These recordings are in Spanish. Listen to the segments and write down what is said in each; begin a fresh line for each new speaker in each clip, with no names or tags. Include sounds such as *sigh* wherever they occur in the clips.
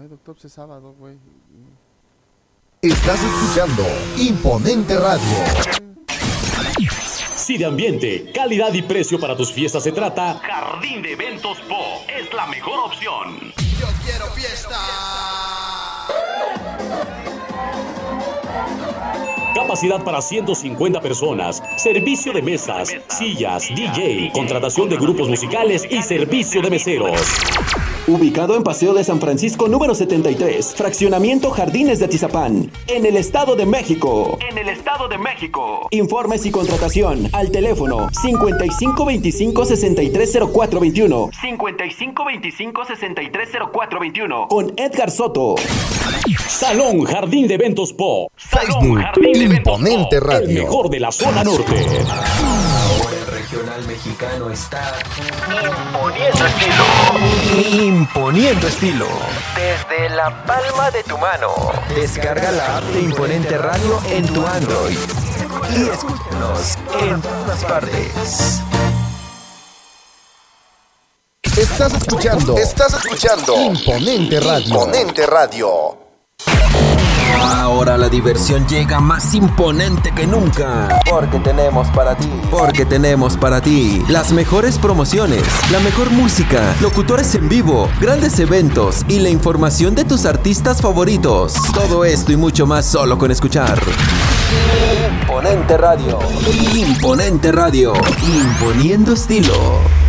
Ay, doctor, pues es sábado, güey.
Estás escuchando Imponente Radio.
Si de ambiente, calidad y precio para tus fiestas se trata, Jardín de Eventos Po es la mejor opción.
Yo quiero fiesta.
Capacidad para 150 personas, servicio de mesas, sillas, DJ, contratación de grupos musicales y servicio de meseros.
Ubicado en Paseo de San Francisco número 73, Fraccionamiento Jardines de Atizapán, en el Estado de México.
En el Estado de México.
Informes y contratación al teléfono 5525 630421
5525 630421
con Edgar Soto.
Salón Jardín de Eventos Po. Salón
Facebook,
Jardín de Eventos
Imponente
Po,
Radio.
El mejor de la zona norte.
Regional mexicano está imponiendo estilo. Imponiendo estilo. Desde la palma de tu mano. Descarga la app de Imponente Radio en tu Android. Y escúchanos en todas partes.
Estás escuchando. Estás escuchando. Imponente Radio. Imponente Radio.
Ahora la diversión llega más imponente que nunca. Porque tenemos para ti. Porque tenemos para ti las mejores promociones, la mejor música, locutores en vivo, grandes eventos y la información de tus artistas favoritos. Todo esto y mucho más solo con escuchar. Imponente Radio. Imponente Radio. Imponiendo estilo.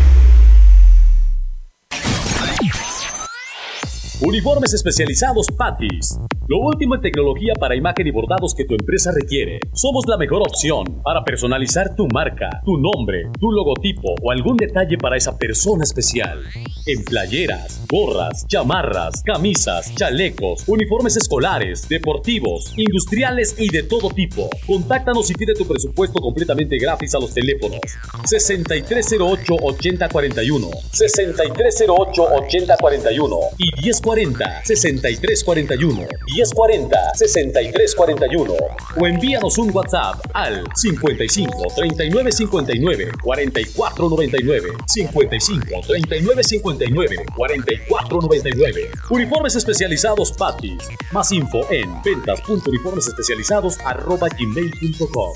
Uniformes especializados Patis. Lo último en tecnología para imagen y bordados que tu empresa requiere. Somos la mejor opción para personalizar tu marca, tu nombre, tu logotipo o algún detalle para esa persona especial. En playeras, gorras, chamarras, camisas, chalecos, uniformes escolares, deportivos, industriales y de todo tipo. Contáctanos y pide tu presupuesto completamente gratis a los teléfonos 6308-8041, 6308-8041 y 1040 6341 1040 6341 o envíanos un WhatsApp al 55 39 59 44 99 55 39 59 44 99 Uniformes especializados Patis. Más info en ventas.uniformesespecializados@gmail.com.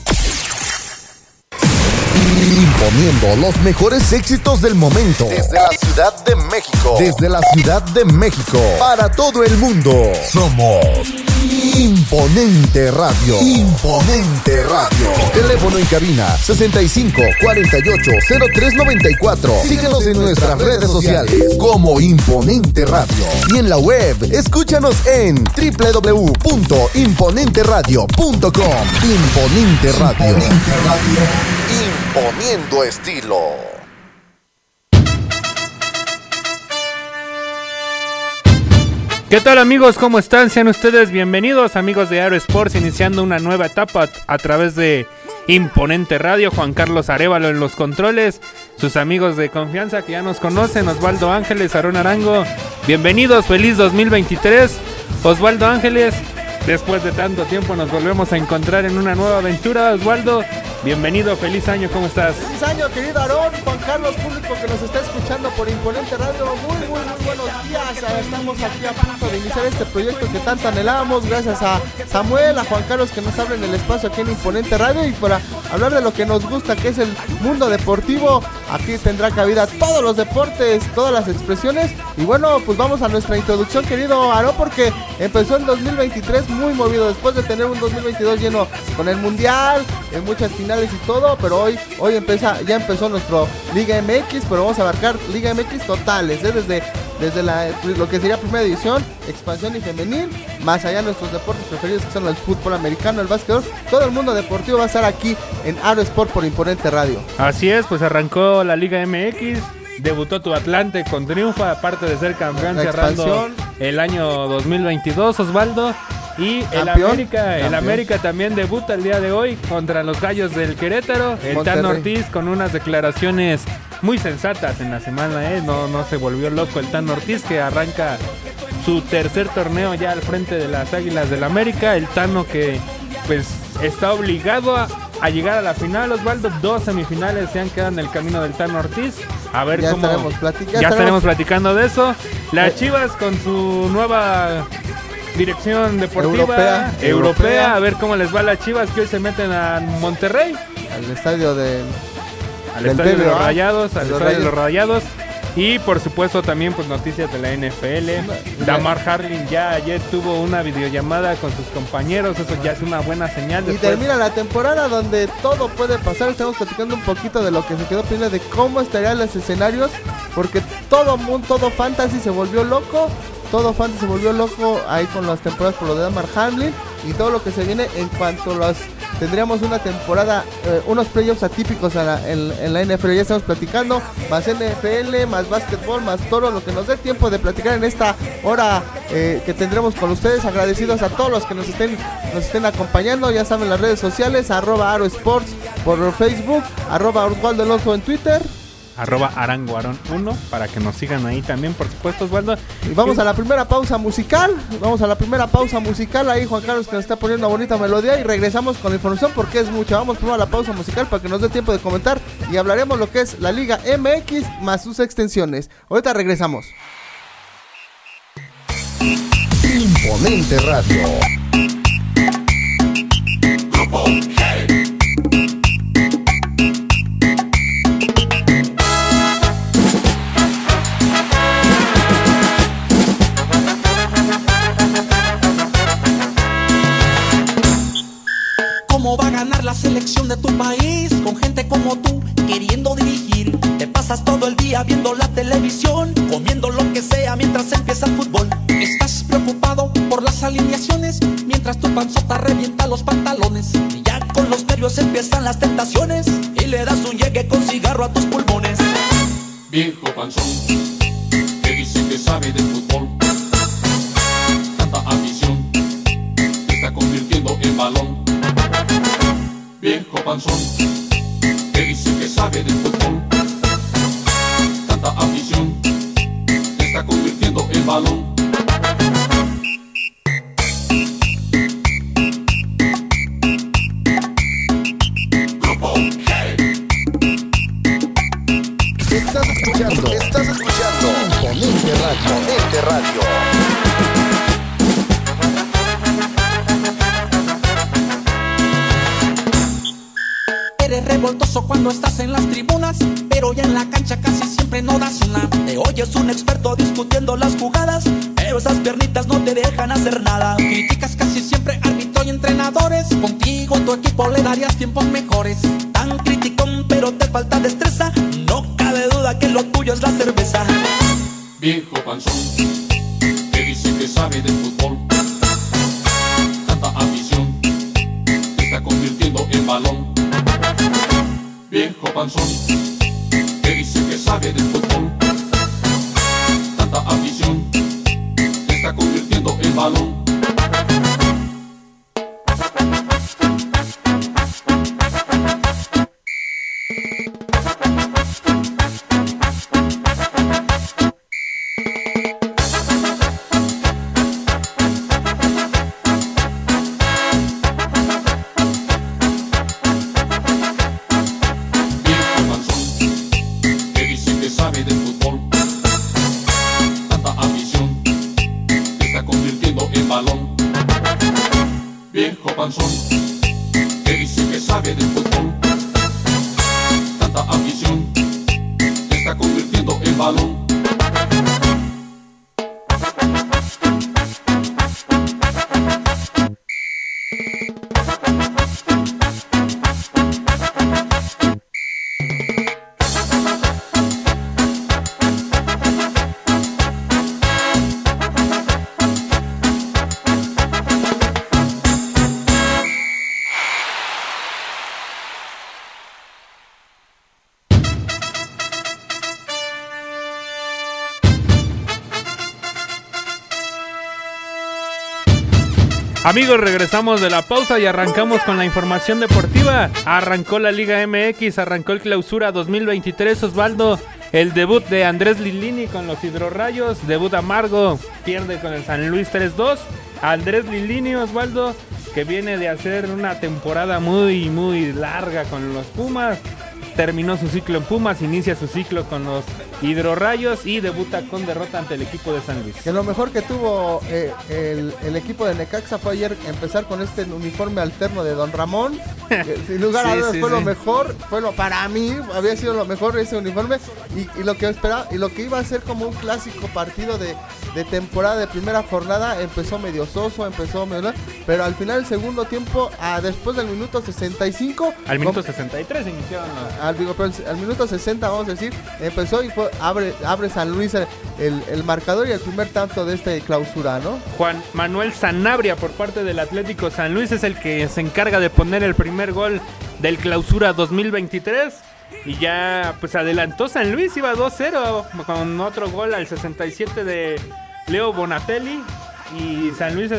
Imponiendo los mejores éxitos del momento. Desde la Ciudad de México. Desde la Ciudad de México. Para todo el mundo. Somos Imponente Radio. Imponente Radio. Teléfono en cabina 65 48 03 94. Síguenos en nuestras redes sociales como Imponente Radio. Y en la web, escúchanos en www.imponenteradio.com. Imponente Radio. Imponiendo estilo.
¿Qué tal amigos? ¿Cómo están? Sean ustedes bienvenidos amigos de Aero Sports iniciando una nueva etapa a través de Imponente Radio, Juan Carlos Arevalo en los controles, sus amigos de confianza que ya nos conocen, Osvaldo Ángeles, Aarón Arango, bienvenidos, feliz 2023, Osvaldo Ángeles, después de tanto tiempo nos volvemos a encontrar en una nueva aventura, Osvaldo, bienvenido, feliz año, ¿cómo estás?
Feliz año, querido Aarón, Juan Carlos, público que nos está escuchando por Imponente Radio. Muy, muy, muy buenos días. Estamos aquí a punto de iniciar este proyecto que tanto anhelábamos. Gracias a Samuel, a Juan Carlos que nos abren el espacio aquí en Imponente Radio y para hablar de lo que nos gusta, que es el mundo deportivo. Aquí tendrá cabida todos los deportes, todas las expresiones. Y bueno, pues vamos a nuestra introducción, querido Aarón, porque empezó el 2023 muy movido. Después de tener un 2022 lleno con el Mundial, en muchas finales y todo, pero hoy, hoy empieza, ya empezó nuestro Liga MX, pero vamos a abarcar Liga MX totales, ¿eh? desde, desde la, lo que sería primera división, expansión y femenil, más allá nuestros deportes preferidos que son el fútbol americano, el básquetbol, todo el mundo deportivo va a estar aquí en Aro Sport por Imponente Radio.
Así es, pues arrancó la Liga MX, debutó tu Atlante con triunfo, aparte de ser campeón
La
cerrando
expansión.
el año 2022, Osvaldo. Y el
Campeón,
América, el
campeón.
América también debuta el día de hoy contra los Gallos del Querétaro. El
Monterrey.
Tano Ortiz con unas declaraciones muy sensatas en la semana, ¿eh? no, no se volvió loco el Tano Ortiz que arranca su tercer torneo ya al frente de las Águilas del América. El Tano que pues está obligado a, a llegar a la final, Osvaldo. Dos semifinales se han quedado en el camino del Tano Ortiz. A ver
Ya
cómo.
estaremos ya
ya
estaremos-
estaremos platicando de eso. Las
Eh.
Chivas con su nueva dirección deportiva
Europea.
europea.
Europea.
A ver cómo les va a las Chivas que hoy se meten a Monterrey.
Al estadio de.
Al estadio de los Rayados, al estadio de los
Rayados.
Y por supuesto también pues noticias de la NFL. Damar Harlin ya ayer tuvo una videollamada con sus compañeros, eso ya es una buena señal.
Y
Después,
termina la temporada donde todo puede pasar. Estamos platicando un poquito de lo que se quedó pendiente de cómo estarían los escenarios. Porque todo mundo, todo fantasy se volvió loco. Todo fantasy se volvió loco ahí con las temporadas por lo de Damar Hamlin. Y todo lo que se viene en cuanto los. Tendríamos una temporada, eh, unos playoffs atípicos en, la NFL. Ya estamos platicando. Más NFL, más básquetbol, más toro. Lo que nos dé tiempo de platicar en esta hora eh, que tendremos con ustedes. Agradecidos a todos los que nos estén, nos estén acompañando. Ya saben las redes sociales. Arroba Aro Sports por Facebook. Arroba Osvaldo Alonso en Twitter.
Arroba aranguarón1 para que nos sigan ahí también, por supuesto, Osvaldo.
Y vamos a la primera pausa musical. Vamos a la primera pausa musical. Ahí Juan Carlos que nos está poniendo una bonita melodía. Y regresamos con la información porque es mucha. Vamos primero a la pausa musical para que nos dé tiempo de comentar. Y hablaremos lo que es la Liga MX más sus extensiones. Ahorita regresamos.
Imponente Radio.
De tu país? Con gente como tú queriendo dirigir. Te pasas todo el día viendo la televisión, comiendo lo que sea mientras empieza el fútbol. Estás preocupado por las alineaciones, mientras tu panzota revienta los pantalones. Y ya con los nervios empiezan las tentaciones, y le das un llegue con cigarro a tus pulmones.
Viejo panzón, que dice que sabe de fútbol. Panzón, que dice que sabe de fútbol. Tanta afición, te está convirtiendo en balón.
Discutiendo las jugadas, pero esas piernitas no te dejan hacer nada. Criticas casi siempre árbitro y entrenadores, contigo tu equipo le darías tiempos mejores. Tan criticón, pero te falta destreza, no cabe duda que lo tuyo es la cerveza.
Viejo panzón, que dice que sabe de fútbol. Tanta afición, te está convirtiendo en balón. Viejo panzón,
Amigos, regresamos de la pausa y arrancamos con la información deportiva. Arrancó la Liga MX, arrancó el clausura 2023, Osvaldo. El debut de Andrés Lilini con los hidrorrayos, debut amargo, pierde con el San Luis 3-2. Andrés Lilini Osvaldo, que viene de hacer una temporada muy, muy larga con los Pumas. Terminó su ciclo en Pumas, inicia su ciclo con los Hidrorrayos y debuta con derrota ante el equipo de San Luis.
Que lo mejor que tuvo eh, el, el equipo de Necaxa fue ayer empezar con este uniforme alterno de Don Ramón. *laughs* sin lugar a dudas
sí,
fue lo mejor, fue lo para mí había sido lo mejor ese uniforme y, y lo que esperaba y lo que iba a ser como un clásico partido de, de temporada de primera jornada empezó medio soso, empezó medio, pero al final el segundo tiempo, a, después del minuto 65,
Al minuto
com-
63 iniciaron
al, digo, al minuto 60 vamos a decir, empezó y fue abre, abre San Luis el, el- marcador y el primer tanto de esta clausura, ¿no?
Juan Manuel Sanabria por parte del Atlético San Luis es el que se encarga de poner el primer gol del clausura 2023. Y ya pues adelantó San Luis, iba 2-0 con otro gol al 67 de Leo Bonatelli. Y San Luis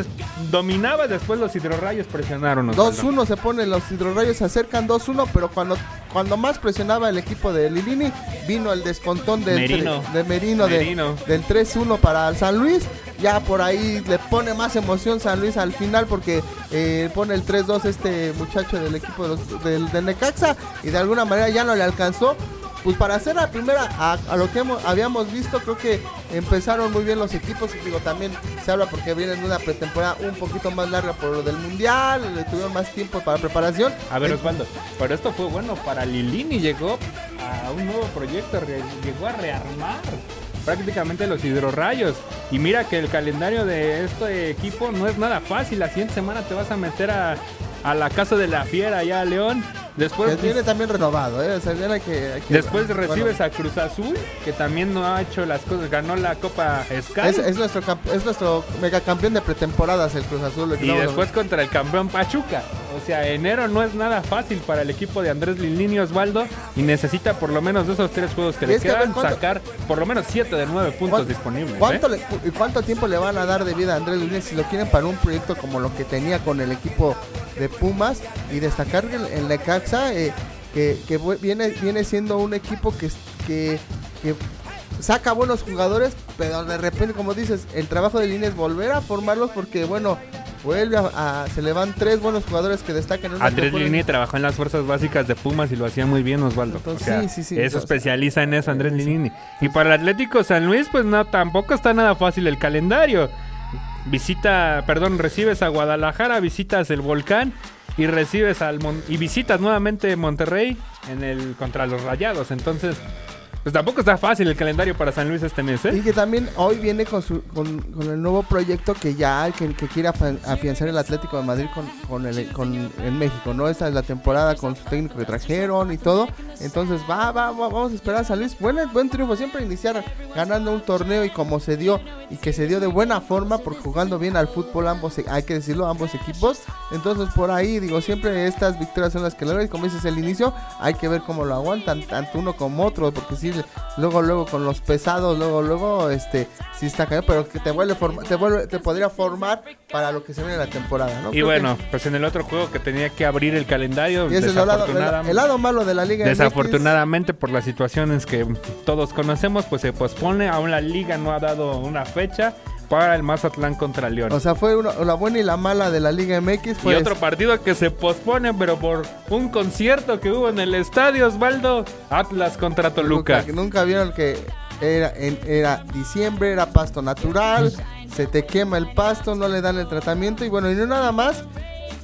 dominaba, después los hidrorrayos presionaron. Osvaldo.
2-1 se ponen los hidrorrayos, se acercan 2-1, pero cuando, cuando más presionaba el equipo de Lilini, vino el descontón del
Merino.
tre- de Merino, de- del 3-1 para San Luis. Ya por ahí le pone más emoción San Luis al final porque eh, pone el 3-2 este muchacho del equipo de los- del Necaxa y de alguna manera ya no le alcanzó. Pues para hacer la primera, a, a lo que hemos- habíamos visto, creo que empezaron muy bien los equipos. Y digo, también se habla porque vienen una pretemporada un poquito más larga por lo del mundial, le tuvieron más tiempo para preparación.
A ver,
Eh,
Osvaldo, pero esto fue bueno para Lilini, llegó a un nuevo proyecto, llegó a rearmar prácticamente los hidrorrayos. Y mira que el calendario de este equipo no es nada fácil. La siguiente semana te vas a meter a, a la casa de la fiera allá a León. Después,
que viene también renovado, ¿eh? O sea, viene que, hay que-
después
bueno,
recibes a Cruz Azul, que también no ha hecho las cosas, ganó la Copa Sky.
es, es nuestro es nuestro megacampeón de pretemporadas el Cruz Azul. el
Y
a-
después contra el campeón Pachuca. O sea, enero no es nada fácil para el equipo de Andrés Lilini Osvaldo. Y necesita por lo menos de esos tres juegos que le
que
quedan
¿cuánto-
sacar por lo menos siete de nueve puntos
¿Cuánto-
disponibles.
¿Cuánto,
¿eh?
le- ¿Cuánto tiempo le van a dar de vida a Andrés Luis si lo quieren para un proyecto como lo que tenía con el equipo de Pumas y destacar el, el Necaxa eh, que, viene, viene siendo un equipo que, que, que saca buenos jugadores, pero de repente, como dices, el trabajo de línea es volver a formarlos porque, bueno, vuelve a, a- se le van tres buenos jugadores que destacan en
Andrés. Lilini trabajó en las fuerzas básicas de Pumas y lo hacía muy bien Osvaldo.
Entonces,
o sea,
sí, sí, sí,
eso especializa en eso Andrés Lilini. Y para el Atlético San Luis, pues no, tampoco está nada fácil el calendario. Visita, perdón, recibes a Guadalajara, visitas el Volcán y recibes al Mon- y visitas nuevamente Monterrey en el contra los Rayados. Entonces, pues tampoco está fácil el calendario para San Luis este mes, ¿eh?
Y que también hoy viene con, su, con, con el nuevo proyecto que ya que, que quiere afianzar el Atlético de Madrid con, con, el, con en México, ¿no? Esta es la temporada con su técnico que trajeron y todo. Entonces va, va, va, vamos a esperar a San Luis. Buen, buen triunfo, siempre iniciar ganando un torneo y como se dio, y que se dio de buena forma, porque jugando bien al fútbol ambos, hay que decirlo, ambos equipos. Entonces por ahí, digo, siempre estas victorias son las que logran como dices el inicio, hay que ver cómo lo aguantan, tanto uno como otro, porque si luego, luego con los pesados, luego, luego, este, sí está cañón, pero que te vuelve, forma- te vuelve, te podría formar para lo que se viene en la temporada, ¿no?
Y
Creo
bueno,
que-
pues en el otro juego que tenía que abrir el calendario,
y ese es el lado, el,
desafortunadamente-
lado malo de la Liga MX.
Desafortunadamente por las situaciones que todos conocemos, pues se pospone. Aún la liga no ha dado una fecha para el Mazatlán contra León.
O sea, fue una- la buena y la mala de la Liga MX.
y
Fue
otro partido que se pospone, pero por un concierto que hubo en el estadio Osvaldo, Atlas contra Toluca.
que nunca vieron que era, en- era diciembre, era pasto natural, se te quema el pasto, no le dan el tratamiento y bueno, y no nada más.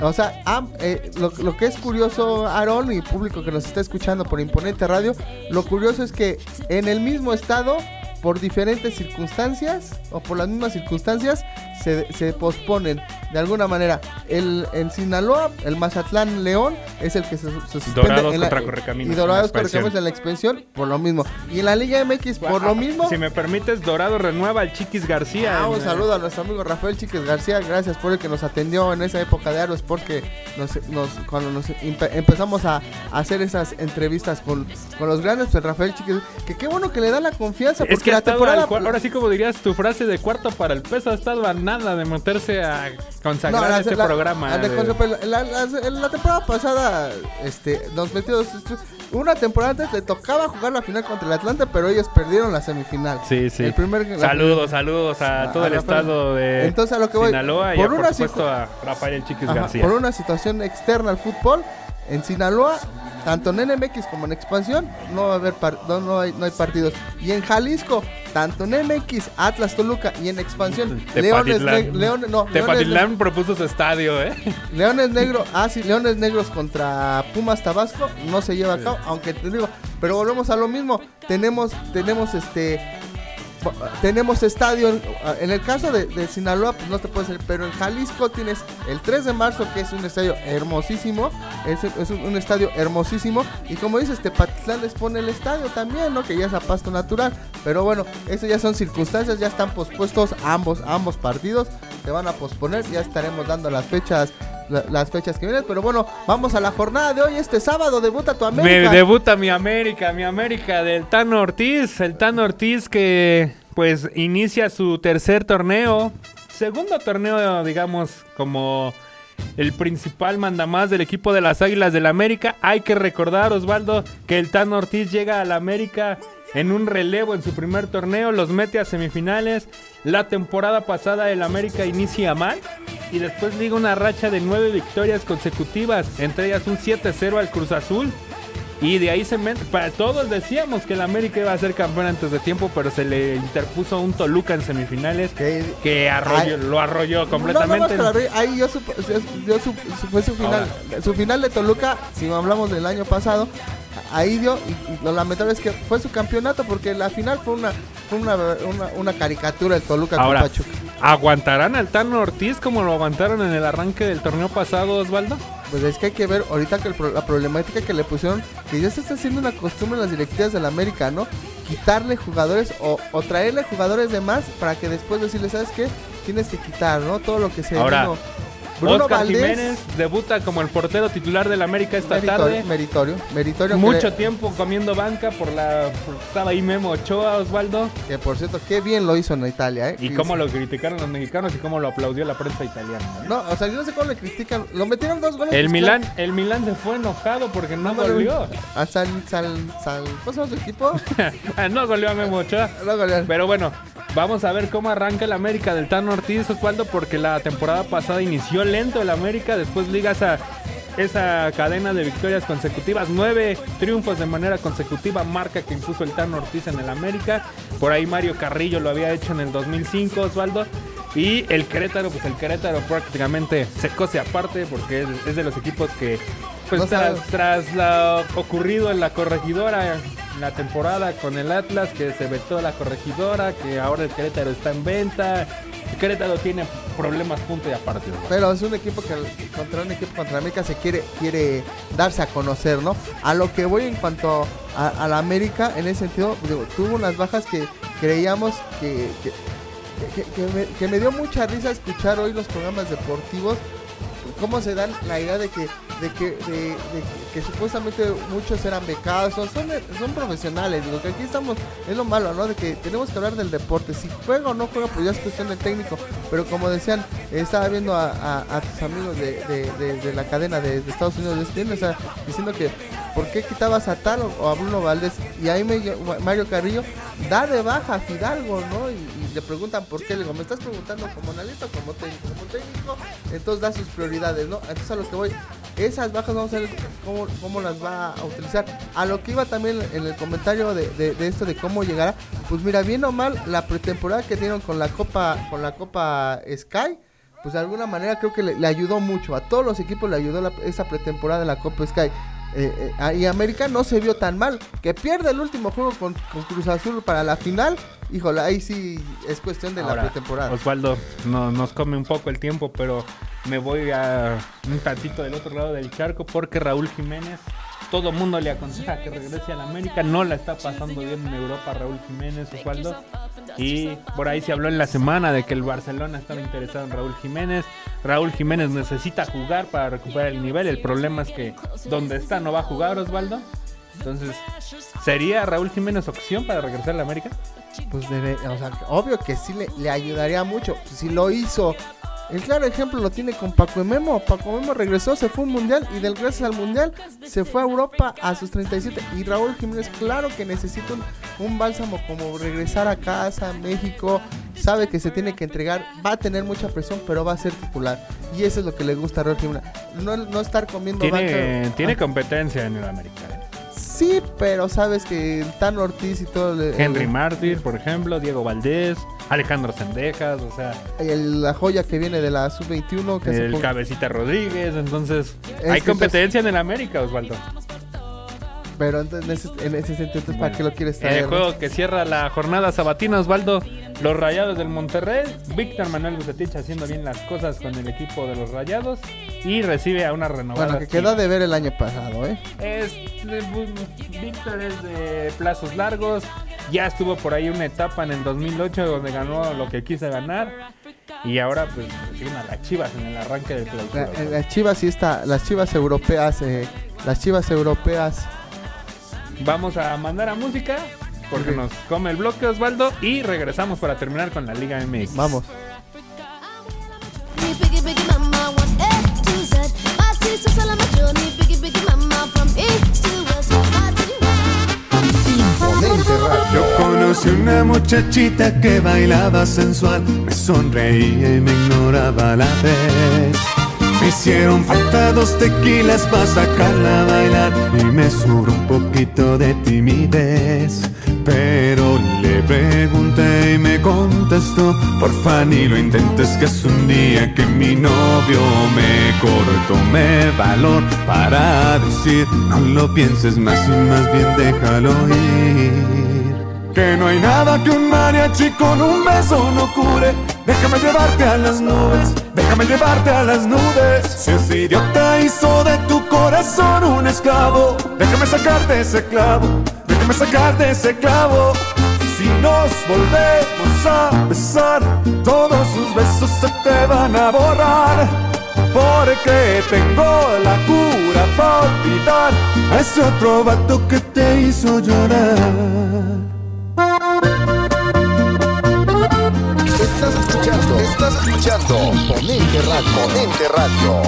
O sea, eh, lo, lo que es curioso, Aaron y público que nos está escuchando por Imponente Radio, lo curioso es que en el mismo estado, por diferentes circunstancias o por las mismas circunstancias, se, se posponen de alguna manera. El, en Sinaloa, el Mazatlán León es el que se, se suspende.
Dorados
en la-
contra Correcaminos,
Y Dorados
en la
en la expansión, por lo mismo. Y en la Liga MX, por lo mismo.
Si me permites, Dorado renueva al Chiquis García.
Ah, un saludo a nuestro amigo Rafael Chiques García, gracias por el que nos atendió en esa época de Aros, porque nos, nos- cuando nos empe- empezamos a, a hacer esas entrevistas con, con los grandes, pues Rafael Chiques, que qué bueno que le da la confianza.
Es que que
la
ha estado
temporada-
al cua- ahora sí como dirías tu frase de cuarto para el peso ha estado a nada de meterse a consagrar
la-
este
la-
programa.
la-
de-
la- la- la- la temporada pasada, este, nos metió una temporada antes le tocaba jugar la final contra el Atlante, pero ellos perdieron la semifinal.
Sí, sí.
El primer,
saludos, saludos a
a-
todo
a
el
Rafael.
estado de
Entonces, a lo que voy,
Sinaloa y
por
a, por supuesto a Rafael Chiquis
Ajá,
García.
por una situación externa al fútbol, en Sinaloa, tanto en NMX como en expansión, no va a haber no, no hay, no hay partidos. Y en Jalisco, tanto en MX, Atlas Toluca y en expansión, Leones, Leones, no,
Tepatitlán propuso su estadio, ¿eh? *laughs*
Leones Negros, ah sí, Leones Negros contra Pumas Tabasco no se lleva a cabo, aunque te digo, pero volvemos a lo mismo, tenemos, tenemos este, tenemos estadio, en, en el caso de, de Sinaloa pues no te puede ser, pero en Jalisco tienes el 3 de marzo que es un estadio hermosísimo, es, es un, un estadio hermosísimo y como dices, Tepatitlán les pone el estadio también, ¿no? Que ya es a pasto natural, pero bueno, eso ya son circunstancias, ya están pospuestos ambos, ambos partidos, se van a posponer, ya estaremos dando las fechas la- las fechas que vienen. Pero bueno, vamos a la jornada de hoy. Este sábado debuta tu
Me
América.
debuta mi América, mi América del Tano Ortiz. El Tano Ortiz que pues inicia su tercer torneo. Segundo torneo, digamos, como el principal mandamás del equipo de las Águilas del América. Hay que recordar, Osvaldo, que el Tano Ortiz llega al América en un relevo en su primer torneo, los mete a semifinales. La temporada pasada el América inicia mal y después liga una racha de nueve victorias consecutivas, entre ellas un 7-0 al Cruz Azul. Y de ahí se mete. Para todos decíamos que el América iba a ser campeón antes de tiempo, pero se le interpuso un Toluca en semifinales
Que-
que arrolló, lo arrolló
No, no,
completamente.
no, ahí yo, supo- yo fue su final. Su final de Toluca, si hablamos del año pasado, ahí dio. Y, y lo lamentable es que fue su campeonato porque la final fue una, fue una, una, una caricatura el Toluca con
Ahora,
Pachuca.
¿aguantarán al Tano Ortiz como lo aguantaron en el arranque del torneo pasado, Osvaldo?
Pues es que hay que ver ahorita que el la problemática que le pusieron, que ya se está haciendo una costumbre en las directivas del América, ¿no? Quitarle jugadores o, o traerle jugadores de más para que después decirle, ¿sabes qué? Tienes que quitar, ¿no? Todo lo que se
Ahora,
vino. Bruno
Oscar
Valdés,
Jiménez debuta como el portero titular del América esta
meritorio,
tarde.
meritorio, meritorio.
Mucho tiempo comiendo banca por la. estaba ahí Memo Ochoa, Osvaldo.
Que por cierto, qué bien lo hizo en Italia, ¿eh?
Y cómo lo criticaron los mexicanos y cómo lo aplaudió la prensa italiana. ¿eh?
No, o sea, yo no sé cómo le critican. Lo metieron dos goles.
El Milán,
claro.
el Milán se fue enojado porque no
No,
goleó.
A Sal, Sal, Sal, ¿cómo su equipo? *laughs*
No goleó a Memo Ochoa. *laughs*
No golearon.
Pero bueno, vamos a ver cómo arranca el América del Tano Ortiz, Osvaldo, porque la temporada pasada inició lento el América, después liga esa, esa cadena de victorias consecutivas, nueve triunfos de manera consecutiva, marca que impuso el Tano Ortiz en el América. Por ahí Mario Carrillo lo había hecho en el 2005, Osvaldo. Y el Querétaro, pues el Querétaro prácticamente se cose aparte porque es, de los equipos que, pues
No
tras, tras lo ocurrido en la corregidora en la temporada con el Atlas, que se vetó la corregidora, que ahora el Querétaro está en venta. Querétaro tiene problemas punto y aparte. ¿no?
Pero es un equipo que contra un equipo contra América se quiere quiere darse a conocer, ¿no? A lo que voy en cuanto a, la América, en ese sentido, tuvo unas bajas que creíamos que, que, me, me dio mucha risa escuchar hoy los programas deportivos cómo se dan la idea de que de que, que supuestamente muchos eran becados son, profesionales digo que aquí estamos es lo malo no de que tenemos que hablar del deporte si juega o no juega pues ya es cuestión del técnico pero como decían estaba viendo a, tus amigos de, la cadena de, Estados Unidos de ESPN, o sea, diciendo que por qué quitabas a tal o, a Bruno Valdés y ahí me, Mario Carrillo da de baja a Fidalgo no le preguntan por qué le digo me estás preguntando como analista como técnico como técnico entonces da sus prioridades no entonces a lo que voy esas bajas vamos a ver cómo, cómo las va a utilizar. A lo que iba también en el comentario de, de- esto de cómo llegará, pues mira, bien o mal, la pretemporada que dieron con la Copa, con la Copa Sky, pues de alguna manera creo que le, ayudó mucho. A todos los equipos le ayudó esa pretemporada de la Copa Sky. Eh, eh, y América no se vio tan mal. Que pierde el último juego con, con Cruz Azul para la final. Híjole, ahí sí es cuestión de la pretemporada.
Osvaldo, no, nos come un poco el tiempo, pero me voy a un tantito del otro lado del charco porque Raúl Jiménez, todo mundo le aconseja que regrese a la América, no la está pasando bien en Europa Raúl Jiménez, Osvaldo. Y por ahí se habló en la semana de que el Barcelona estaba interesado en Raúl Jiménez. Raúl Jiménez necesita jugar para recuperar el nivel. El problema es que donde está no va a jugar Osvaldo. Entonces, ¿sería Raúl Jiménez opción para regresar a la América?
pues debe, o sea, obvio que sí le, le ayudaría mucho. Si lo hizo, el claro ejemplo lo tiene con Paco Memo. Paco Memo regresó, se fue a un mundial y del gracias al mundial se fue a Europa a sus 37. Y Raúl Jiménez, claro que necesita un, un bálsamo como regresar a casa, a México. Sabe que se tiene que entregar, va a tener mucha presión, pero va a ser titular. Y eso es lo que le gusta a Raúl Jiménez. No, no estar comiendo
Tiene,
banca.
tiene
Ah,
competencia en el América.
Sí, pero sabes que Tan Ortiz y todo. el-
Henry Mártir, por ejemplo, Diego Valdés, Alejandro Sendejas, o sea,
el- la joya que viene de la sub-21 que se
el Cabecita Rodríguez. Entonces,
Es
hay competencia en el América, Osvaldo.
Pero entonces, en ese, en ese sentido, entonces, ¿para qué lo quieres traer?
el juego que cierra la jornada sabatina, Osvaldo, los Rayados del Monterrey, Víctor Manuel Bucetich haciendo bien las cosas con el equipo de los Rayados y recibe a una renovada.
Bueno, que quedó de ver el año pasado, ¿eh?
Es, de- bu- Víctor es de plazos largos. Ya estuvo por ahí una etapa en el 2008 donde ganó lo que quiso ganar. Y ahora pues reciben a las Chivas en el arranque del clausura.
La- las chivas sí está, las chivas europeas, eh, las chivas europeas.
Vamos a mandar a música porque nos come el bloque Osvaldo y regresamos para terminar con la Liga MX.
Vamos.
Yo conocí una muchachita que bailaba sensual, me sonreía y me ignoraba a la vez. Me hicieron falta dos tequilas para sacarla a bailar y me sobró un poquito de timidez. Pero le pregunté y me contestó, porfa ni lo intentes que es un día que mi novio me cortó, me valor para decir, no lo pienses más y más bien déjalo ir. Que no hay nada que un mariachi con un beso no cure. Déjame llevarte a las nubes, déjame llevarte a las nubes. Si ese idiota hizo de tu corazón un esclavo, déjame sacarte ese clavo, déjame sacarte ese clavo. Si nos volvemos a besar, todos sus besos se te van a borrar. Porque tengo la cura para olvidar a ese otro vato que te hizo llorar.
Estás escuchando Imponente Radio. Imponente Radio.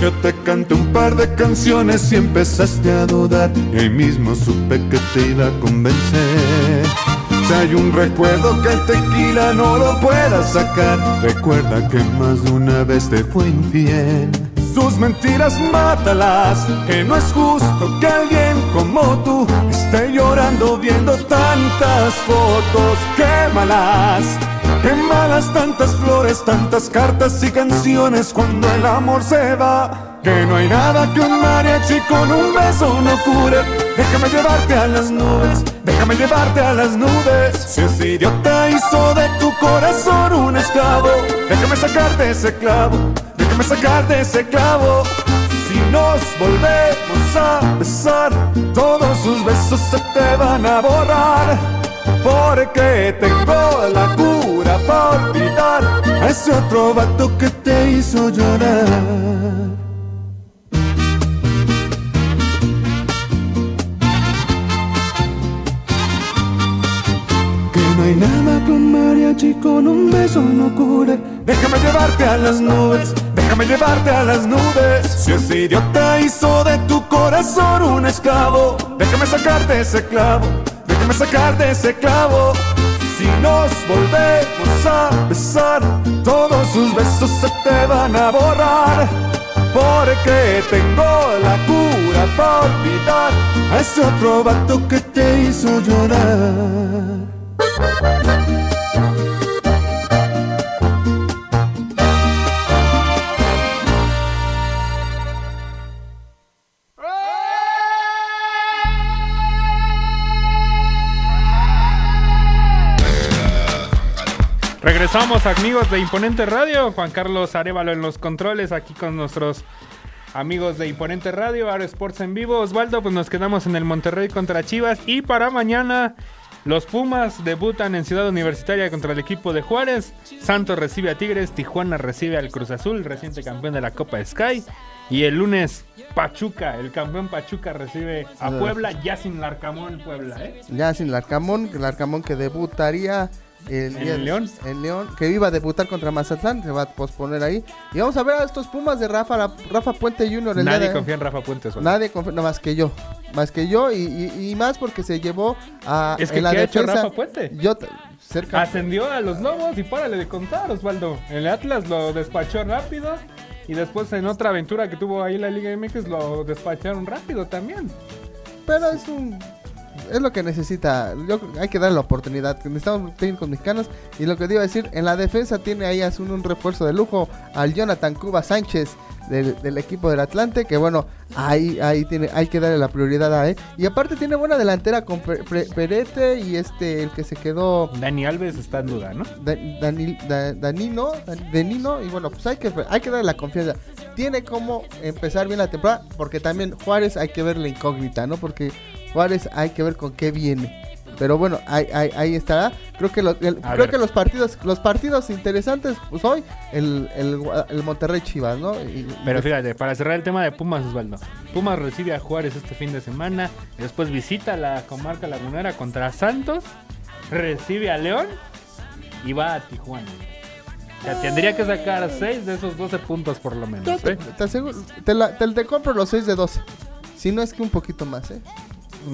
Yo te canté un par de canciones y empezaste a dudar Y ahí mismo supe que te iba a convencer Si hay un recuerdo que el tequila no lo pueda sacar Recuerda que más de una vez te fue infiel sus mentiras mátalas, que no es justo que alguien como tú esté llorando viendo tantas fotos. Quémalas, quémalas tantas flores, tantas cartas y canciones cuando el amor se va. Que no hay nada que un mariachi con un beso no cure. Déjame llevarte a las nubes, déjame llevarte a las nubes. Si ese idiota hizo de tu corazón un esclavo, déjame sacarte ese clavo, déjame sacarte ese clavo. Si nos volvemos a besar, todos sus besos se te van a borrar. Porque tengo la cura para olvidar a ese otro vato que te hizo llorar. Que no hay nada que un mariachi con un beso no cure. Déjame llevarte a las nubes, déjame llevarte a las nubes. Si ese idiota hizo de tu corazón un esclavo, déjame sacarte ese clavo, déjame sacarte ese clavo. Si nos volvemos a besar, todos sus besos se te van a borrar. Porque tengo la cura para olvidar a ese otro vato que te hizo llorar.
Regresamos amigos de Imponente Radio, Juan Carlos Arevalo en los controles, aquí con nuestros amigos de Imponente Radio, Aro Sports en vivo. Osvaldo, pues nos quedamos en el Monterrey contra Chivas y para mañana los Pumas debutan en Ciudad Universitaria contra el equipo de Juárez. Santos recibe a Tigres, Tijuana recibe al Cruz Azul, reciente campeón de la Copa Sky. Y el lunes, Pachuca, el campeón Pachuca recibe a
Ah.
Puebla, ya sin Larcamón Puebla, ¿eh?
Ya sin Larcamón, Larcamón que debutaría el
¿En León?
En León, que iba a debutar contra Mazatlán, se va a posponer ahí. Y vamos a ver a estos Pumas de Rafa, Rafa Puente Jr. el
Nadie
de-
confía en Rafa. Osvaldo.
Nadie confía, no más que yo. Más que yo y, y- y más porque se llevó a.
Es que
en la
¿qué ha hecho
defensa-
Rafa Puente?
Yo, cerca.
Ascendió a los Lobos y párale de contar, Osvaldo. El Atlas lo despachó rápido y después en otra aventura que tuvo ahí la Liga MX lo despacharon rápido también.
Pero es un. Es lo que necesita. Yo, hay que darle la oportunidad. Necesitamos técnicos mexicanos. Y lo que te iba a decir, en la defensa tiene ahí hace un, un refuerzo de lujo al Jonathan Cuba Sánchez del, del equipo del Atlante. Que bueno, ahí, ahí tiene, hay que darle la prioridad a él. Y aparte tiene buena delantera con Pe- Pe- Perete y este, el que se quedó.
Dani Alves está en duda, ¿no?
Da- Danil- Da- Danino, Dan- y bueno, pues hay que, hay que darle la confianza. Tiene como empezar bien la temporada, porque también Juárez hay que ver la incógnita, ¿no? Porque Juárez hay que ver con qué viene. Pero bueno, ahí, ahí, ahí estará. Creo que, lo- el- creo
ver.
que los partidos los partidos interesantes, pues hoy, el, el, Gua- el Monterrey Chivas, ¿no? Y-
Pero fíjate, para cerrar el tema de Pumas, Osvaldo. Pumas recibe a Juárez este fin de semana. Después visita la comarca lagunera contra Santos. Recibe a León. Y va a Tijuana. O sea, tendría que sacar 6 de esos 12 puntos por lo menos.
te,
¿eh?
te aseguro- te la- te- te compro los 6 de 12. Si no es que un poquito más, ¿eh?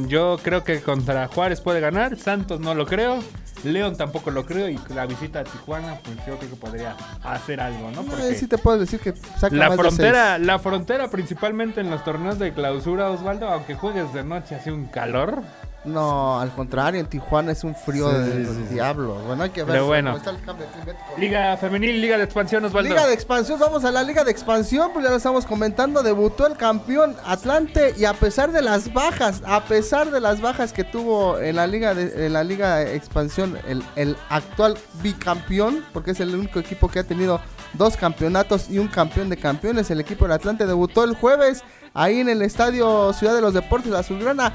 Yo creo que contra Juárez puede ganar. Santos no lo creo. León tampoco lo creo. Y la visita a Tijuana, pues yo creo que podría hacer algo, ¿no?
Eh,
Porque
sí te puedo decir que saca
la
más de
frontera, la frontera principalmente en los torneos de clausura, Osvaldo, aunque juegues de noche hace un calor.
No, al contrario, en Tijuana es un frío
Sí,
de
sí,
los
sí.
diablos. Bueno, hay que ver
Pero bueno.
está el cambio climático.
Liga femenil, liga de expansión, Osvaldo.
Liga de expansión, vamos a la liga de expansión, pues ya lo estamos comentando, debutó el campeón Atlante y a pesar de las bajas, a pesar de las bajas que tuvo en la liga de en la liga de expansión el, el actual bicampeón, porque es el único equipo que ha tenido dos campeonatos y un campeón de campeones, el equipo del Atlante debutó el jueves ahí en el estadio Ciudad de los Deportes Azulgrana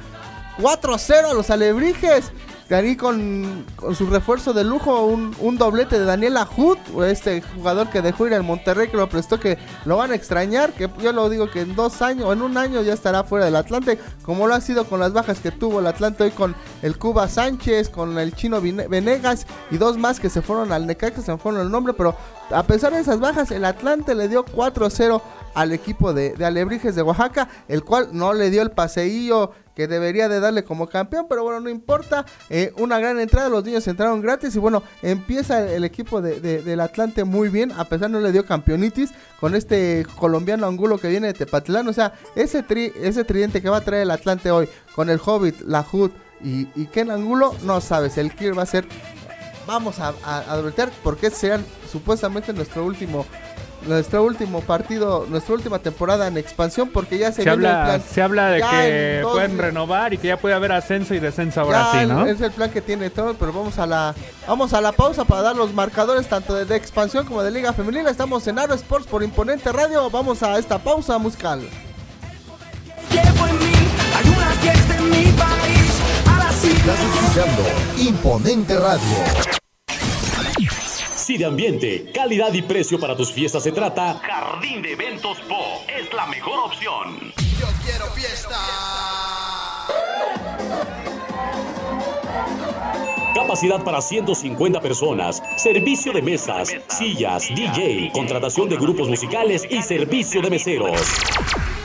4-0 a los Alebrijes. De con, con su refuerzo de lujo, un, un doblete de Daniel Ajut, este jugador que dejó ir al Monterrey, que lo prestó, que lo van a extrañar, que yo lo digo que en dos años, o en un año ya estará fuera del Atlante, como lo ha sido con las bajas que tuvo el Atlante hoy con el Cuba Sánchez, con el Chino Venegas y dos más que se fueron al Necaxa, se me fueron el nombre, pero a pesar de esas bajas, el Atlante le dio 4-0 al equipo de, de Alebrijes de Oaxaca, el cual no le dio el paseillo que debería de darle como campeón, pero bueno, no importa. Eh, una gran entrada, los niños entraron gratis y bueno, empieza el equipo de, de- del Atlante muy bien, a pesar no le dio campeonitis con este colombiano Angulo que viene de Tepatlán, o sea, ese, tri, ese tridente que va a traer el Atlante hoy con el Hobbit, la Hood y, y Ken Angulo, no sabes, el Kier va a ser vamos a, a, a advertir porque serán supuestamente nuestro último nuestro último partido, nuestra última temporada en expansión porque ya se,
Se
viene el
habla,
plan.
se habla de
Ya
que
dos-
pueden renovar y que ya puede haber ascenso y descenso ahora
ya
sí, ¿no?
Es el plan que tiene todo, pero vamos a la vamos a la pausa para dar los marcadores tanto de, de expansión como de Liga Femenina. Estamos en Aro Sports por Imponente Radio. Vamos a esta pausa musical.
Estás escuchando Imponente Radio.
Si de ambiente, calidad y precio para tus fiestas se trata, Jardín de Eventos Po es la mejor opción.
Yo quiero fiesta.
Capacidad para 150 personas, servicio de mesas, sillas, DJ, contratación de grupos musicales y servicio de meseros.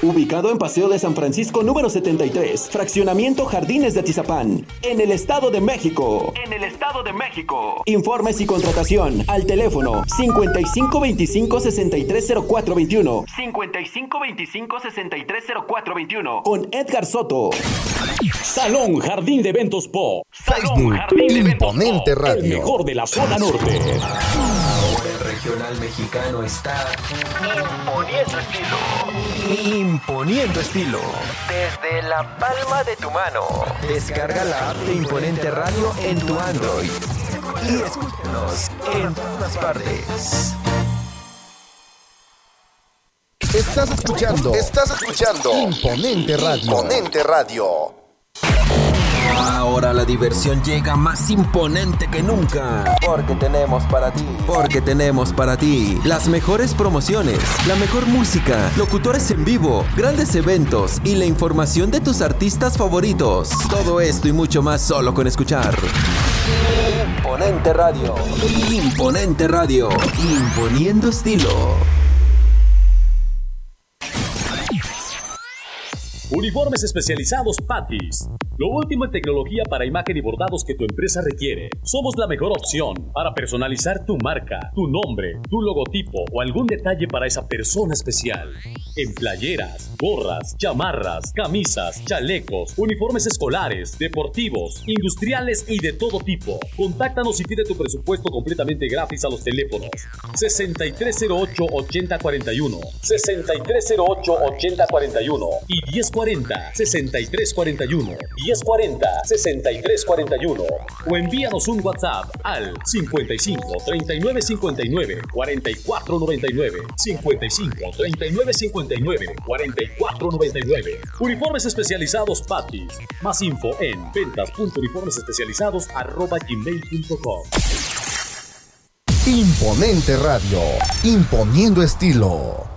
Ubicado en Paseo de San Francisco número 73, Fraccionamiento Jardines de Atizapán, en el Estado de México.
En el Estado de México.
Informes y contratación al teléfono 5525 630421
5525 630421.
con Edgar Soto.
Salón Jardín de Eventos Po. Salón
Facebook,
Jardín de Eventos
Imponente
Po,
Radio.
El mejor de la zona norte.
Ahora el regional mexicano está imponiendo estilo. Imponiendo estilo. Desde la palma de tu mano. Descarga la app de Imponente Radio en tu Android. Y escúchanos en todas partes.
Estás escuchando. Estás escuchando Imponente Radio. Imponente Radio.
Ahora la diversión llega más imponente que nunca. Porque tenemos para ti. Porque tenemos para ti las mejores promociones, la mejor música, locutores en vivo, grandes eventos y la información de tus artistas favoritos. Todo esto y mucho más solo con escuchar. Imponente Radio. Imponente Radio. Imponiendo estilo.
Uniformes especializados Patis. Lo último en tecnología para imagen y bordados que tu empresa requiere. Somos la mejor opción para personalizar tu marca, tu nombre, tu logotipo o algún detalle para esa persona especial. En playeras, gorras, chamarras, camisas, chalecos, uniformes escolares, deportivos, industriales y de todo tipo. Contáctanos y pide tu presupuesto completamente gratis a los teléfonos 6308-8041, 6308-8041 y 1040 6341 1040 6341 o envíanos un WhatsApp al 55 39 59 44 99 55 39 59 44 99 Uniformes especializados Patis. Más info en ventas.uniformesespecializados arroba gmail.com.
Imponente Radio, imponiendo estilo.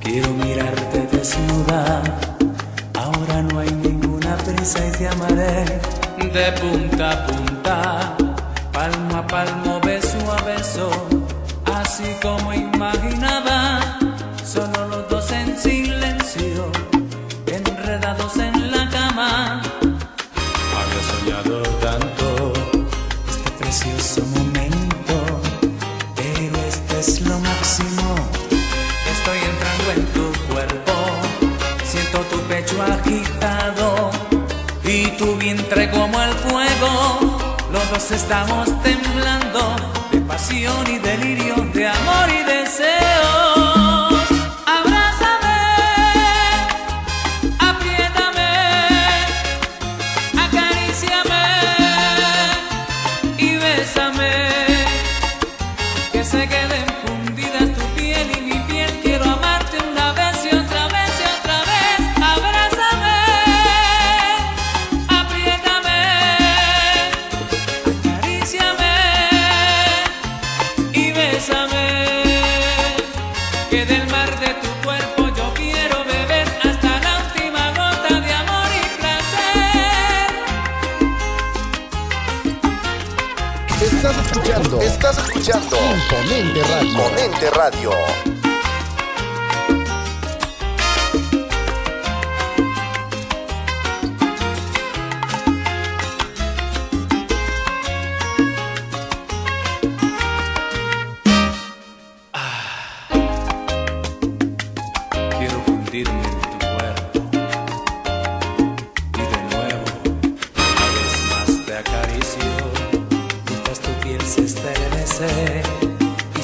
Quiero mirarte desnuda. Ahora no hay ninguna prisa y te amaré de punta a punta, palmo a palmo, beso a beso, así como imaginaba. Solo Los dos estamos temblando de pasión y delirio, de amor y deseo.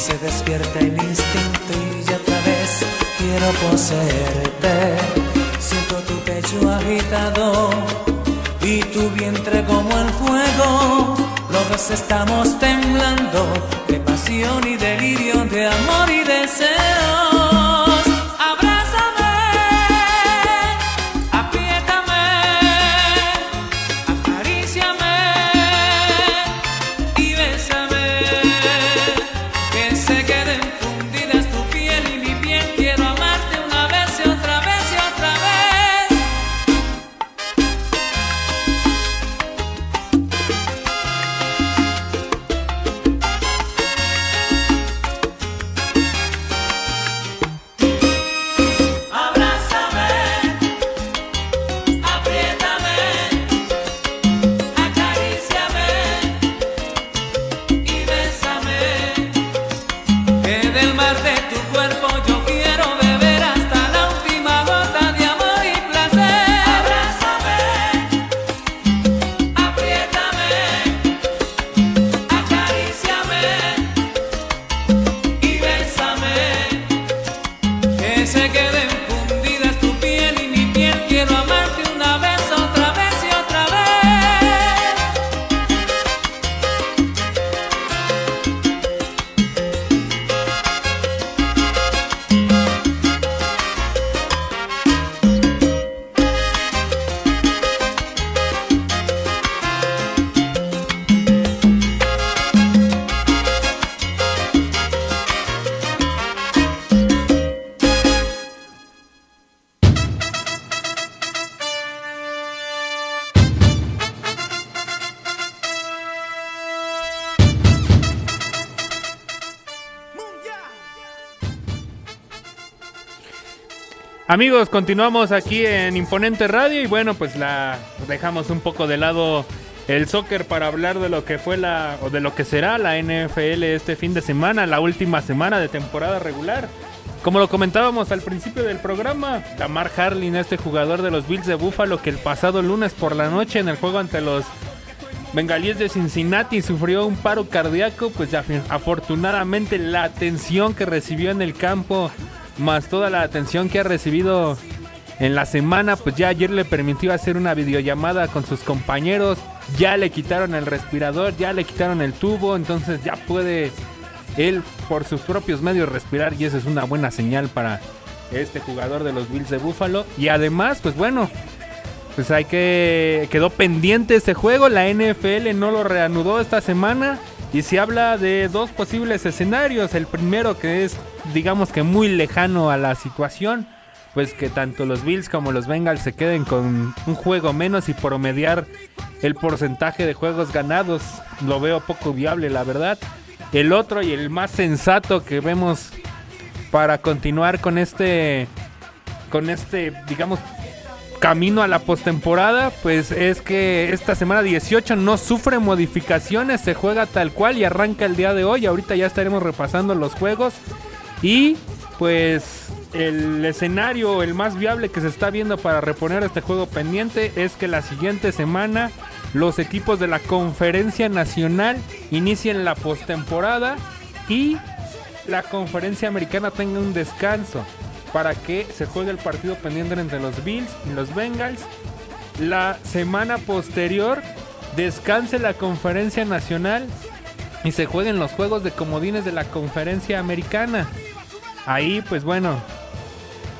Se despierta el instinto y ya otra vez quiero poseerte. Siento tu pecho agitado y tu vientre como el fuego. Los dos estamos temblando de pasión y delirio, de amor y deseos.
Amigos, continuamos aquí en Imponente Radio y bueno, pues la dejamos un poco de lado el soccer para hablar de lo que fue la o de lo que será la NFL este fin de semana, la última semana de temporada regular. Como lo comentábamos al principio del programa, Damar Harlin, este jugador de los Bills de Buffalo que el pasado lunes por la noche en el juego ante los Bengalíes de Cincinnati sufrió un paro cardíaco, pues afortunadamente la atención que recibió en el campo, más toda la atención que ha recibido en la semana, pues ya ayer le permitió hacer una videollamada con sus compañeros, ya le quitaron el respirador, ya le quitaron el tubo, entonces ya puede él por sus propios medios respirar y esa es una buena señal para este jugador de los Bills de Buffalo. Y además, pues bueno, pues hay que quedó pendiente ese juego, la NFL no lo reanudó esta semana y se habla de dos posibles escenarios, el primero que es digamos que muy lejano a la situación, pues que tanto los Bills como los Bengals se queden con un juego menos y promediar el porcentaje de juegos ganados, lo veo poco viable la verdad. El otro y el más sensato que vemos para continuar con este con este digamos camino a la postemporada, pues es que esta semana 18 no sufre modificaciones, se juega tal cual y arranca el día de hoy. Ahorita ya estaremos repasando los juegos y pues el escenario, el más viable que se está viendo para reponer este juego pendiente es que la siguiente semana los equipos de la conferencia nacional inicien la postemporada y la conferencia americana tenga un descanso para que se juegue el partido pendiente entre los Bills y los Bengals. La semana posterior descanse la conferencia nacional y se jueguen los juegos de comodines de la conferencia americana. Ahí, pues bueno,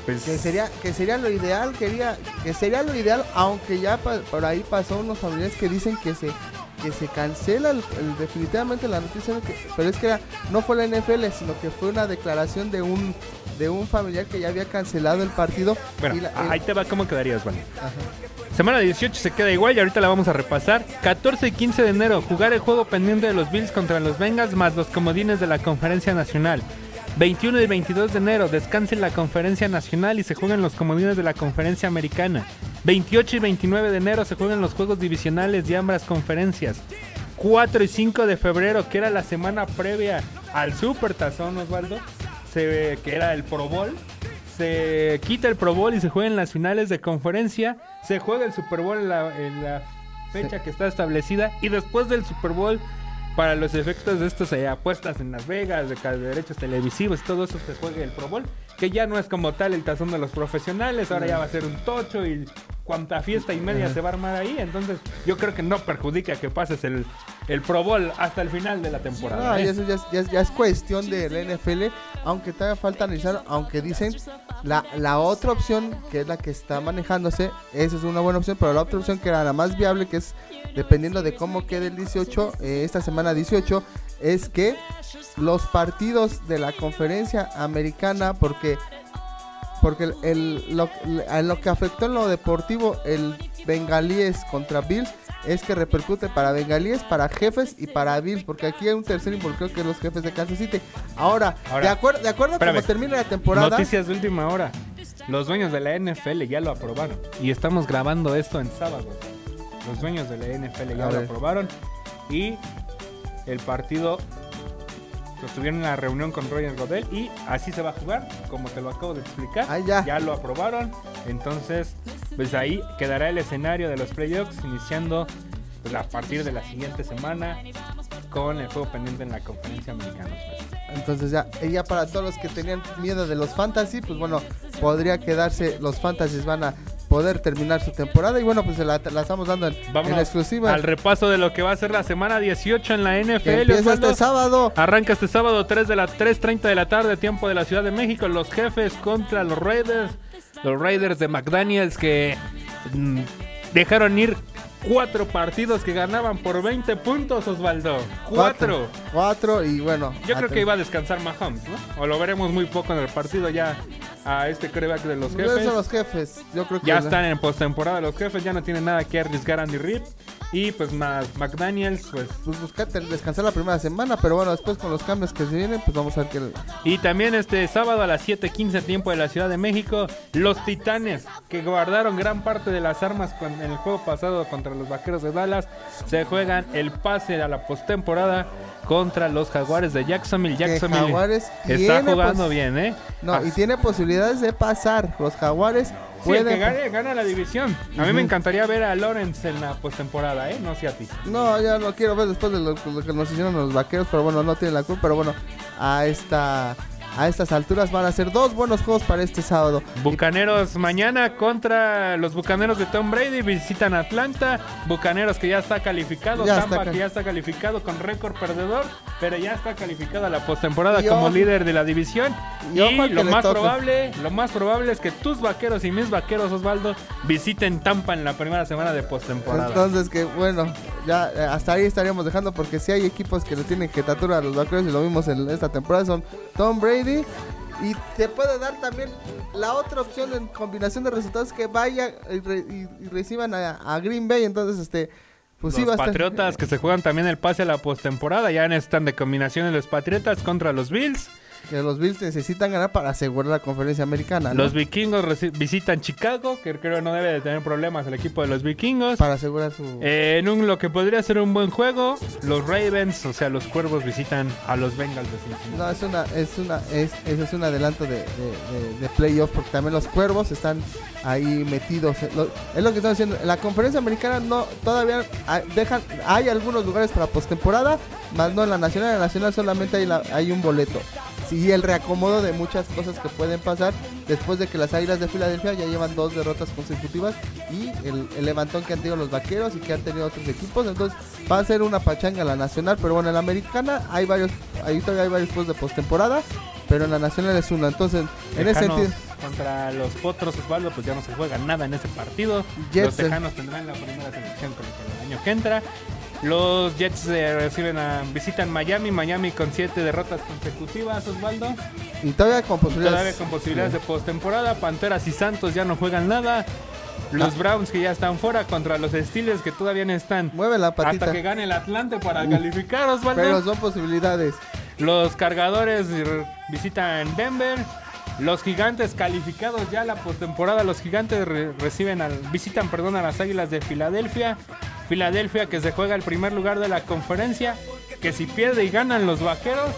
pues
Que sería, que sería lo ideal, quería, que sería lo ideal, aunque ya pa- por ahí pasó unos familiares que dicen que se que se cancela el- el- definitivamente la noticia, que- pero es que era- no fue la NFL, sino que fue una declaración de un de un familiar que ya había cancelado el partido.
Bueno,
y la- el-
ahí te va cómo quedarías.
Ajá.
Semana 18 se queda igual y ahorita la vamos a repasar. 14 y 15 de enero, jugar el juego pendiente de los Bills contra los Bengals más los comodines de la Conferencia Nacional. 21 y 22 de enero, descanse la Conferencia Nacional y se juegan los comodines de la Conferencia Americana. 28 y 29 de enero se juegan los juegos divisionales de ambas conferencias. 4 y 5 de febrero, que era la semana previa al Super Tazón, Osvaldo, se, que era el Pro Bowl. Se quita el Pro Bowl y se juega en las finales de conferencia. Se juega el Super Bowl en la, en la fecha que está establecida. Y después del Super Bowl, para los efectos de estos eh, apuestas en Las Vegas, de, derechos televisivos, todo eso se juega el Pro Bowl. Que ya no es como tal el tazón de los profesionales. Ahora ya va a ser un tocho y cuánta fiesta y media se va a armar ahí. Entonces, yo creo que no perjudica que pases el, el Pro Bowl hasta el final de la temporada.
Ah,
¿eh?
y eso ya es, ya es- ya es cuestión de la NFL, aunque todavía falta analizar, aunque dicen la, la otra opción, que es la que está manejándose, esa es una buena opción, pero la otra opción que era la más viable, que es dependiendo de cómo quede el 18, eh, esta semana 18, es que los partidos de la conferencia americana, porque porque el, lo, que afectó en lo deportivo el Bengalíes contra Bills es que repercute para Bengalíes, para jefes y para Bills, porque aquí hay un tercer involucrado que es los jefes de Kansas City. Ahora,
Ahora,
de, acuerdo de acuerdo a cómo termina la temporada,
Noticias de última hora. Los dueños de la NFL ya lo aprobaron. Y estamos grabando esto en sábado. Los dueños de la NFL ya lo aprobaron. Y el partido estuvieron en la reunión con Roger Godel. Y así se va a jugar, como te lo acabo de explicar.
Ah, ya.
lo aprobaron. Entonces, pues ahí quedará el escenario de los playoffs. Iniciando pues, a partir de la siguiente semana. Con el juego pendiente en la conferencia americana. pues.
entonces ya, ya para todos los que tenían miedo de los fantasy, pues bueno, podría quedarse, los fantasies van a poder terminar su temporada y bueno, pues se la, la estamos dando en, exclusiva.
al repaso de lo que va a ser la semana 18 en la NFL.
empieza este sábado.
Arranca este sábado 3 de la 3:30 de la tarde, tiempo de la Ciudad de México. Los jefes contra los Raiders. Los Raiders de McDaniels que mm, dejaron ir cuatro partidos que ganaban por 20 puntos, Osvaldo. Cuatro.
Cuatro y bueno.
Yo creo que iba a descansar Mahomes, ¿no? O lo veremos muy poco en el partido ya a este coreback de los jefes.
los jefes. Yo creo que
Ya están en postemporada los jefes, ya no tienen nada que arriesgar Andy Reid. Y pues Ma- McDaniels, pues.
Pues buscate descansar la primera semana, pero bueno, después con los cambios que se vienen, pues vamos a ver que...
Y también este sábado a las 7:15 tiempo de la Ciudad de México, los Titanes, que guardaron gran parte de las armas con- en el juego pasado contra los Vaqueros de Dallas, se juegan el pase a la postemporada contra los Jaguares de Jacksonville. Jacksonville
Jaguares
está jugando bien, ¿eh?
No,
Ah,
y tiene posibilidades de pasar. Los Jaguares
sí, el que gane, gana la división. A mí me encantaría ver a Lawrence en la postemporada, ¿eh? No sé a ti.
No, ya lo quiero ver después de lo, lo que nos hicieron los vaqueros, pero bueno, no tiene la culpa. Pero bueno, a esta a estas alturas van a ser dos buenos juegos para este sábado.
Bucaneros mañana contra los Bucaneros de Tom Brady visitan Atlanta. Bucaneros que ya está calificado,
Ya
Tampa
está
que ya está calificado con récord perdedor, pero ya está calificado a la postemporada como líder de la división.
y
lo más
toque.
probable, lo más probable es que tus vaqueros y mis vaqueros Osvaldo visiten Tampa en la primera semana de postemporada.
Entonces que bueno, ya eh, hasta ahí estaríamos dejando porque si hay equipos que le tienen jetatura a los vaqueros y lo vimos en esta temporada son Tom Brady y te puede dar también la otra opción en combinación de resultados que vaya y, re- y- y reciban a, a Green Bay, entonces este pues
los Patriotas que se juegan también el pase a la postemporada, ya están de combinación los Patriotas contra los Bills.
Que los Bills necesitan ganar para asegurar la conferencia americana, ¿no?
Los vikingos visitan Chicago, que creo no debe de tener problemas el equipo de los vikingos.
para asegurar su
Eh, en un, lo que podría ser un buen juego, los Ravens, o sea, los cuervos visitan a los Bengals de Cincinnati.
No, es una, es una, es, eso es un adelanto de, de, de- de playoff porque también los cuervos están ahí metidos. Lo- es lo que estamos diciendo. En la conferencia americana no, todavía hay, dejan, hay algunos lugares para postemporada, más no en la nacional. En la nacional solamente hay, la- hay un boleto. Sí, el reacomodo de muchas cosas que pueden pasar después de que las Águilas de Filadelfia ya llevan dos derrotas consecutivas y el, el levantón que han tenido los vaqueros y que han tenido otros equipos. Entonces va a ser una pachanga la nacional, pero bueno, en la americana hay varios, ahí todavía hay varios juegos de postemporada, pero en la nacional es una. Entonces, en ese sentido,
Contra los Potros, Osvaldo, pues ya no se juega nada en ese partido. Los
eh.
Tejanos tendrán la primera selección con el año que entra. Los Jets eh, reciben a, visitan Miami, Miami con siete derrotas consecutivas, Osvaldo.
y todavía con posibilidades.
Todavía con posibilidades de postemporada. Panteras y Santos ya no juegan nada. Los
Ah.
Browns que ya están fuera contra los Steelers que todavía no están.
Mueve la patita.
Hasta que gane el Atlante para calificar, Osvaldo.
Pero son posibilidades.
Los cargadores visitan Denver. Los gigantes calificados ya la postemporada. Los gigantes re- reciben al, visitan perdón, a las águilas de Filadelfia. Filadelfia que se juega el primer lugar de la conferencia. Que si pierde y ganan los vaqueros,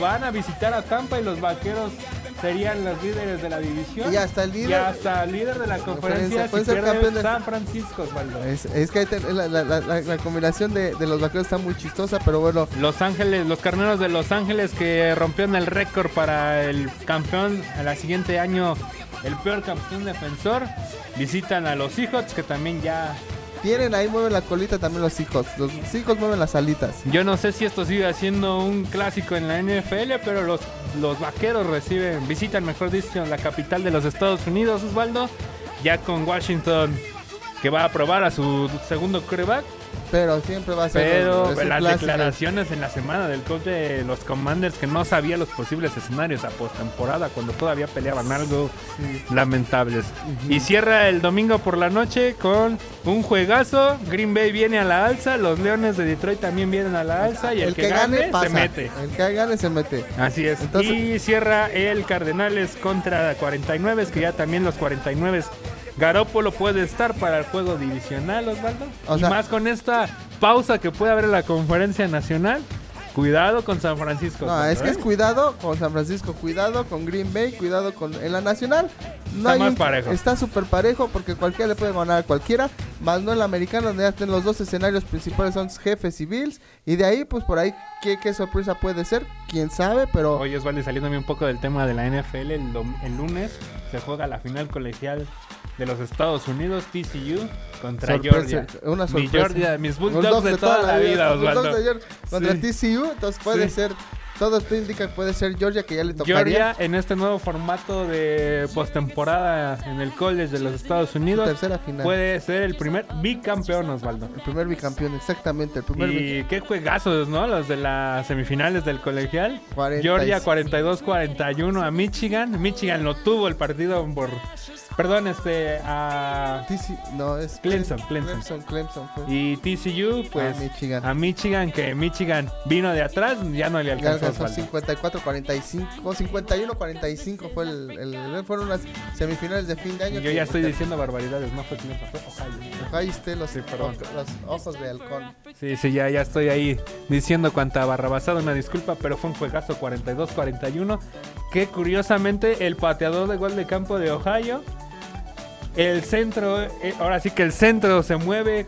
van a visitar a Tampa y los vaqueros serían los líderes de la división.
Y hasta el líder-
Y hasta el líder de la conferencia. Si pierde San Francisco, Osvaldo.
Es, es que la combinación de, de los vaqueros está muy chistosa, pero bueno,
Los Ángeles, los carneros de Los Ángeles que rompieron el récord para el campeón al siguiente año, el peor campeón defensor, visitan a los Seahawks que también ya.
Tienen ahí mueven la colita también los hijos. Los hijos mueven las alitas.
Yo no sé si esto sigue siendo un clásico en la NFL, pero los, los vaqueros reciben, visitan, mejor dicho, la capital de los Estados Unidos, Osvaldo, ya con Washington que va a probar a su segundo quarterback.
Pero siempre va a ser.
Pero
un
las
clásico.
declaraciones en la semana del coach de los Commanders que no sabía los posibles escenarios a postemporada cuando todavía peleaban algo lamentables. Y cierra el domingo por la noche con un juegazo. Green Bay viene a la alza, los Leones de Detroit también vienen a la alza y el, que, gane,
pasa.
se mete.
El que gane se mete.
Así es.
Entonces-
y cierra el Cardenales contra 49, que ya también los 49 Garópolo puede estar para el juego divisional, Osvaldo.
O
y
sea-
más con esta pausa que puede haber en la conferencia nacional. Cuidado con San Francisco.
No, es que
¿eh?
es cuidado con San Francisco, cuidado con Green Bay, cuidado con en la nacional. No
Está
hay
más
un-
parejo.
Está súper parejo porque cualquiera le puede ganar a cualquiera. Más no el americano, donde ya estén los dos escenarios principales son jefes y Bills. Y de ahí, pues por ahí, ¿qué, qué sorpresa puede ser? Quién sabe, pero
Oye, Osvaldo, saliéndome un poco del tema de la NFL, el, el lunes se juega la final colegial de los Estados Unidos, TCU, contra
sorpresa,
Georgia.
una
Mi
sorpresa.
Georgia, mis Bulldogs de toda la vida,
los Bulldogs
Osvaldo.
de Georgia contra
Sí.
TCU, entonces puede
Sí.
ser, todo esto indica que puede ser Georgia que ya le tocaría.
Georgia en este nuevo formato de postemporada en el college de los Estados Unidos
tercera final.
puede ser el primer bicampeón Osvaldo.
El primer bicampeón, exactamente, el primer
Y qué juegazos, ¿no? Los de las semifinales del colegial.
40 y-
Georgia 42-41 a Michigan. Michigan lo tuvo el partido por Perdón, este, a
TC, no, es
Clemson, Clemson.
Clemson, Clemson fue.
Y TCU, pues
A Michigan.
a Michigan, que Michigan vino de atrás, ya no le alcanzó.
alcanzó
Osvaldo.
54-45, 51-45 fue el, el- fueron las semifinales de fin de año.
Yo ya estoy diciendo barbaridades, no fue Clemson, fue Ohio.
Ahí esté los,
Sí,
los ojos de halcón.
Sí, sí, ya, ya estoy ahí diciendo cuanta barrabasada, una disculpa, pero fue un juegazo 42-41. Que curiosamente el pateador de gol de campo de Ohio, el centro, eh, ahora sí que el centro se mueve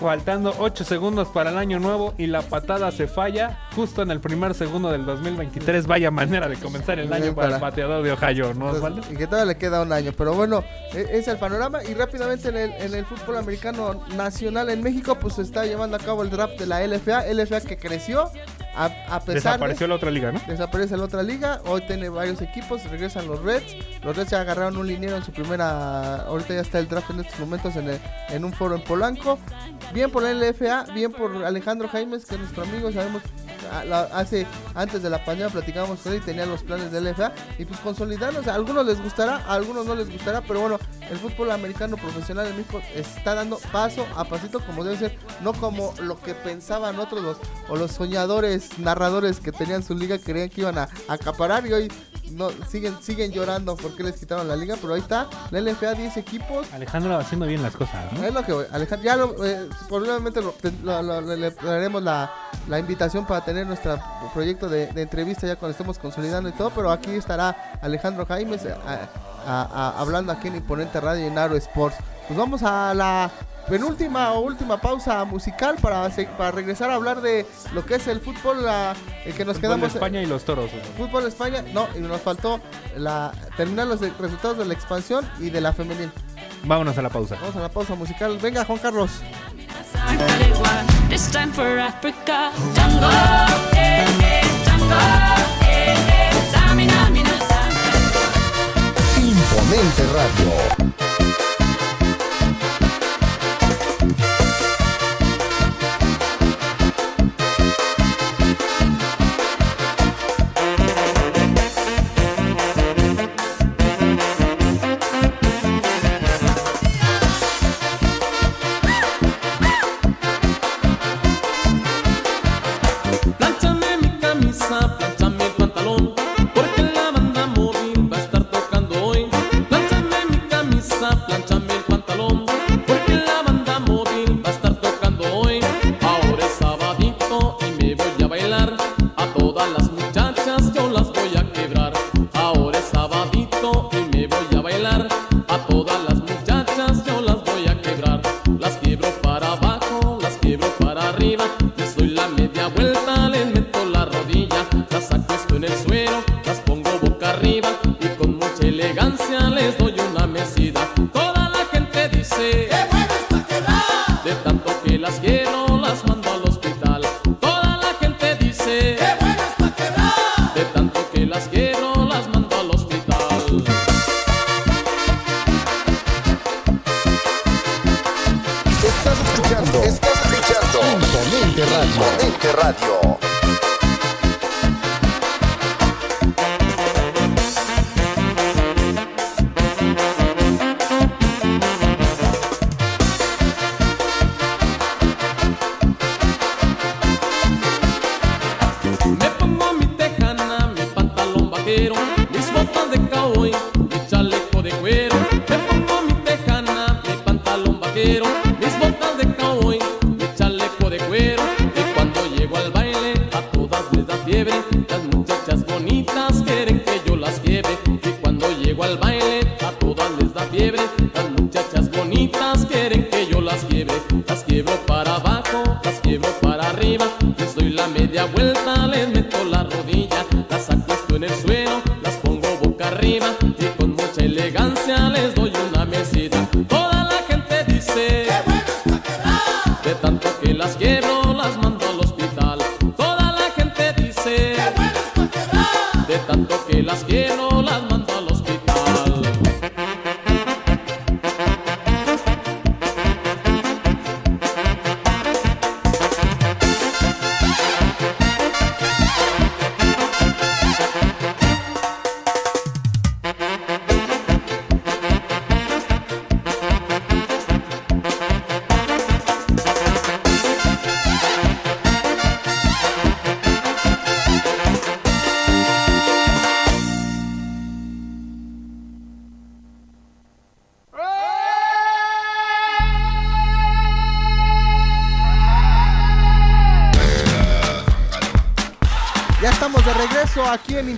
faltando 8 segundos para el año nuevo y la patada se falla justo en el primer segundo del 2023. Vaya manera de comenzar el año para el pateador de Ohio, ¿no,
Pues,
Osvaldo?
y que todavía le queda un año. Pero bueno, e- es el panorama. Y rápidamente en el, en el fútbol americano nacional en México, pues se está llevando a cabo el draft de la LFA. LFA que creció a, a pesar
Desapareció
de...
la otra liga, ¿no?
Desaparece la otra liga. Hoy tiene varios equipos. Regresan los Reds. Los Reds ya agarraron un liniero en su primera. Ahorita ya está el draft en estos momentos en, el- en un foro en Polanco. Bien por la LFA. Bien por Alejandro Jaimes, que es nuestro amigo. Sabemos. A- la- Hace antes de la pandemia platicábamos con él y tenía los planes de LFA. Y pues consolidarlos. A algunos les gustará, a algunos no les gustará. Pero bueno, el fútbol americano profesional en México está dando paso a pasito como debe ser. No como lo que pensaban otros los, o los soñadores narradores que tenían su liga creían que iban a, acaparar y hoy no siguen siguen llorando porque les quitaron la liga, pero ahí está, la LFA 10 equipos.
Alejandro va haciendo bien las cosas, ¿no?
Es lo que voy, Alejandro, ya lo, eh, probablemente lo- te- lo- lo- le, daremos la, la invitación para tener nuestro proyecto de, de entrevista ya cuando estemos consolidando y todo, pero aquí estará Alejandro Jaimes eh, a- a- a- hablando aquí en Imponente Radio y en Aro Sports. Pues vamos a la penúltima o última pausa musical para, para regresar a hablar de lo que es el fútbol, la- el que nos
Fútbol de
quedamos...
España y los toros.
Fútbol de España, no, y nos faltó la, terminar los resultados de la expansión y de la femenil.
Vámonos a la pausa.
Vamos a la pausa musical. Venga, Juan Carlos.
This time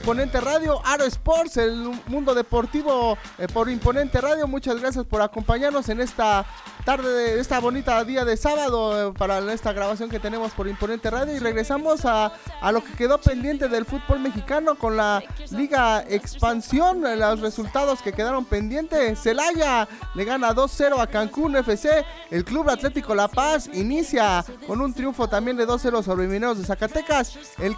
Imponente Radio,
Aro Sports, el mundo deportivo eh, por Imponente Radio. Muchas gracias por acompañarnos en esta tarde, de esta bonita día de sábado eh, para esta grabación que tenemos por Imponente Radio. Y regresamos a, a lo que quedó pendiente del fútbol mexicano con la Liga Expansión, eh, los resultados que quedaron pendientes. Celaya le gana 2-0 a Cancún FC. El Club Atlético La Paz inicia con un triunfo también de 2-0 sobre Mineros de Zacatecas. El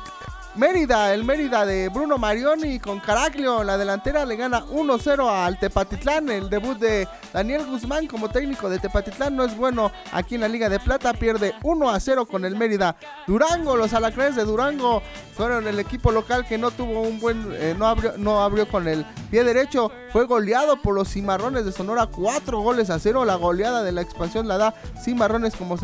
Mérida, el Mérida de Bruno Marioni con Caraglio, la delantera le gana 1-0 al Tepatitlán. El debut de Daniel Guzmán como técnico de Tepatitlán no es bueno aquí en la Liga de Plata, pierde 1-0 con el Mérida. Durango, los alacranes de Durango fueron el equipo local que no tuvo un buen, eh, no, abrió, no abrió con el pie derecho, fue goleado por los Cimarrones de Sonora, 4 goles a 0. La goleada de la expansión la da Cimarrones como,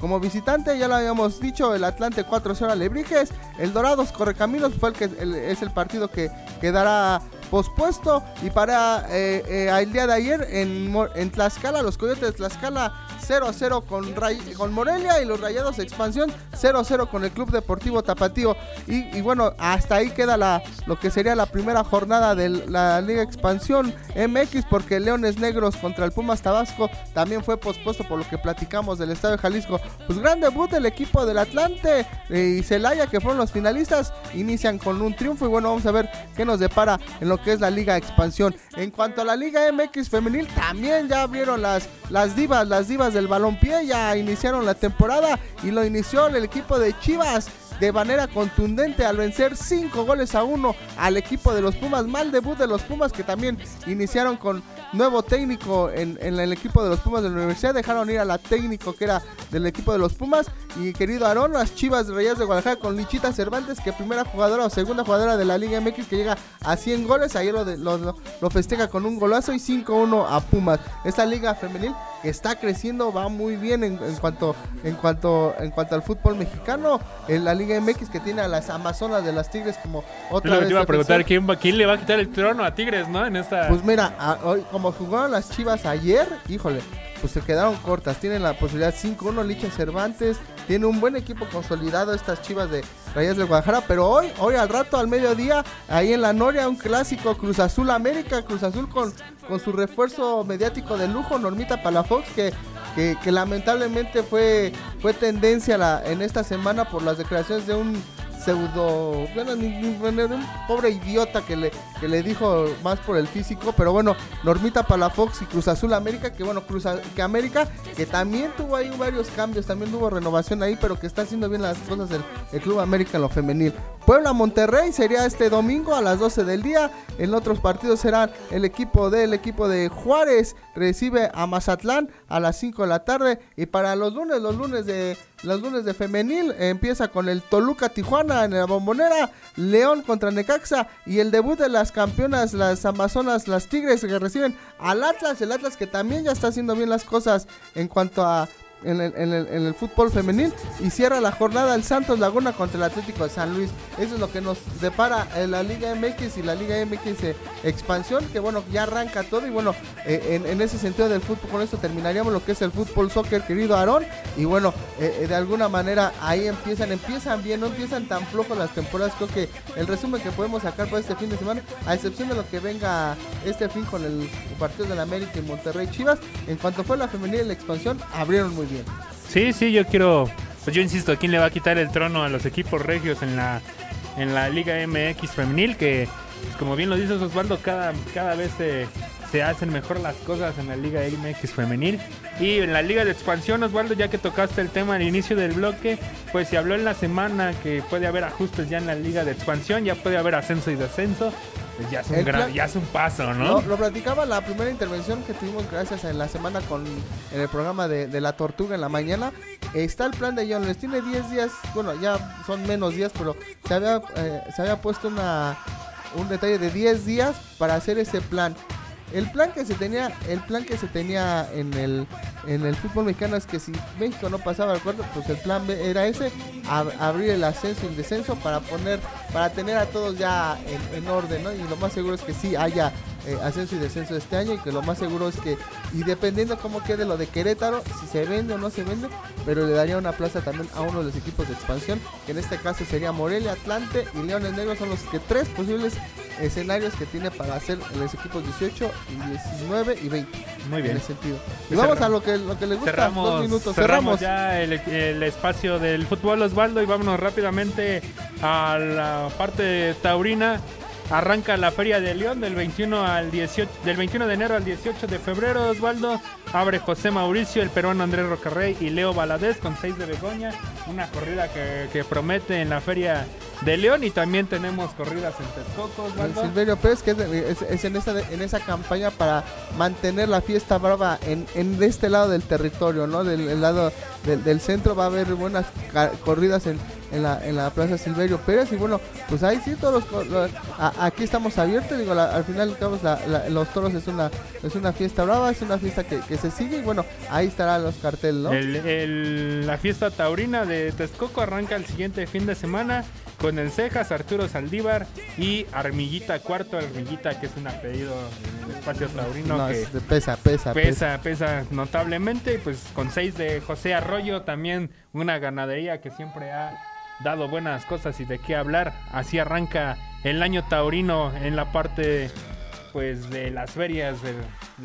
como visitante, ya lo habíamos dicho, el Atlante 4-0 a Lebrijes, el Dorados Correcaminos fue el que es el partido que quedará pospuesto y para eh, eh, el día de ayer en, en Tlaxcala, los Coyotes de Tlaxcala 0 a 0 con, con Morelia y los Rayados de Expansión 0 a 0 con el Club Deportivo Tapatío. Y, bueno, hasta ahí queda lo que sería la primera jornada de la Liga Expansión MX porque Leones Negros contra el Pumas Tabasco también fue pospuesto por lo que platicamos del Estadio Jalisco. Pues gran debut del equipo del Atlante eh, y Celaya que fueron los finalistas inician con un triunfo y bueno, vamos a ver qué nos depara en lo que es la Liga Expansión. En cuanto a la Liga MX femenil, también ya abrieron las, las divas, las divas del balompié, ya iniciaron la temporada y lo inició el equipo de Chivas de manera contundente al vencer 5 goles a 1 al equipo de los Pumas. Mal debut de los Pumas que también iniciaron con nuevo técnico en, el equipo de los Pumas de la universidad. Dejaron ir a la técnico que era del equipo de los Pumas. Y querido Aarón, las Chivas Reyes de Guadalajara con Lichita Cervantes, que primera jugadora o segunda jugadora de la Liga MX que llega a 100 goles. Ayer lo, festeja con un golazo y 5-1 a Pumas. Esta liga femenil está creciendo, va muy bien en, en cuanto en cuanto en cuanto al fútbol mexicano. En la Liga MX que tiene a las Amazonas de las Tigres como
Yo
otra
que
vez
te iba a preguntar. ¿quién, va- ¿quién le va a quitar el trono a Tigres, no? En esta...
Pues mira, a- hoy, como jugaron las Chivas ayer, híjole, pues se quedaron cortas. Tienen la posibilidad 5-1 Licha Cervantes. Tiene un buen equipo consolidado estas Chivas de Rayas de Guadalajara. Pero hoy, hoy al rato, al mediodía, ahí en la Noria, un clásico Cruz Azul América. Cruz Azul con, con su refuerzo mediático de lujo, Normita Palafox, que, que, lamentablemente fue, fue tendencia en esta semana por las declaraciones de un pseudo bueno, ni- ni- un pobre idiota que le, que le dijo más por el físico, pero bueno, Normita Palafox y Cruz Azul América, que bueno, Cruz que América, que también tuvo ahí varios cambios, también tuvo renovación ahí, pero que está haciendo bien las cosas el, el Club América en lo femenil. Puebla Monterrey sería este domingo a las 12 del día. En otros partidos serán el equipo del equipo de Juárez recibe a Mazatlán a las 5 de la tarde y para los lunes, los lunes de los lunes de femenil empieza con el Toluca Tijuana en la Bombonera, León contra Necaxa y el debut de las campeonas las Amazonas, las Tigres que reciben al Atlas, el Atlas que también ya está haciendo bien las cosas en cuanto a en el, fútbol femenil y cierra la jornada el Santos Laguna contra el Atlético de San Luis. Eso es lo que nos depara en la Liga MX y la Liga MX eh, expansión, que bueno, ya arranca todo y bueno, eh, en, ese sentido del fútbol, con esto terminaríamos lo que es el fútbol soccer, querido Aarón, y bueno, eh, eh, de alguna manera ahí empiezan, empiezan bien, no empiezan tan flojos las temporadas, creo que el resumen que podemos sacar para este fin de semana, a excepción de lo que venga este fin con el partido de la América y Monterrey Chivas, en cuanto fue la femenil y la expansión, abrieron muy bien.
Sí, sí, yo quiero. Pues yo insisto, ¿quién le va a quitar el trono a los equipos regios en la, en la Liga MX femenil? Que, pues, como bien lo dices Osvaldo, cada, cada vez se, se hacen mejor las cosas en la Liga MX femenil. Y en la Liga de Expansión, Osvaldo, ya que tocaste el tema al inicio del bloque, pues se habló en la semana que puede haber ajustes ya en la Liga de Expansión, ya puede haber ascenso y descenso. Pues ya es un, gran- ya es un paso, ¿no?
Lo, lo platicaba la primera intervención que tuvimos gracias en la semana con en el programa de, de la tortuga en la mañana. Está el plan de John, les tiene 10 días, bueno, ya son menos días, pero se había, eh, se había puesto una, un detalle de 10 días para hacer ese plan. El plan que se tenía, el plan que se tenía en el en el fútbol mexicano es que si México no pasaba al cuarto, pues el plan B era ese, ab- abrir el ascenso y el descenso para poner, para tener a todos ya en, en orden, ¿no? Y lo más seguro es que sí haya eh, ascenso y descenso este año y que lo más seguro es que, y dependiendo cómo quede lo de Querétaro, si se vende o no se vende, pero le daría una plaza también a uno de los equipos de expansión, que en este caso sería Morelia, Atlante y Leones Negros, son los que tres posibles escenarios que tiene para hacer los equipos 18 y 19 y 20.
Muy bien.
En ese sentido. Y vamos a lo que, lo que les gusta.
Cerramos,
dos minutos.
cerramos
Cerramos.
ya el, el espacio del fútbol Osvaldo y vámonos rápidamente a la parte taurina. Arranca la Feria de León del 21 al 18, del 21 de enero al 18 de febrero, Osvaldo. Abre José Mauricio, el peruano Andrés Rocarrey y Leo Valadez con 6 de Begoña. Una corrida que, que promete en la Feria de León y también tenemos corridas en Texcoco,
El
Osvaldo.
Silverio Pérez, que es, es- es en, esa, en esa campaña para mantener la fiesta brava en, en este lado del territorio, ¿no? Del el lado del, del centro va a haber buenas corridas en, en, la, en la Plaza Silverio Pérez. Y bueno, pues ahí sí, todos los, co- los- a- aquí estamos abiertos. Digo, la- al final, digamos, la- la- los toros es una, es una fiesta brava, es una fiesta que, que se sigue. Y bueno, ahí estarán los carteles, ¿no?
El- el- la fiesta taurina de Texcoco arranca el siguiente fin de semana con el Cejas, Arturo Saldívar y Armillita Cuarto. Armillita, que es un apellido en el espacio taurino
No,
que
pesa, pesa,
pesa, pesa notablemente. Pues con seis de José Arroyo, también una ganadería que siempre ha dado buenas cosas y de qué hablar. Así arranca el año taurino en la parte pues de las ferias de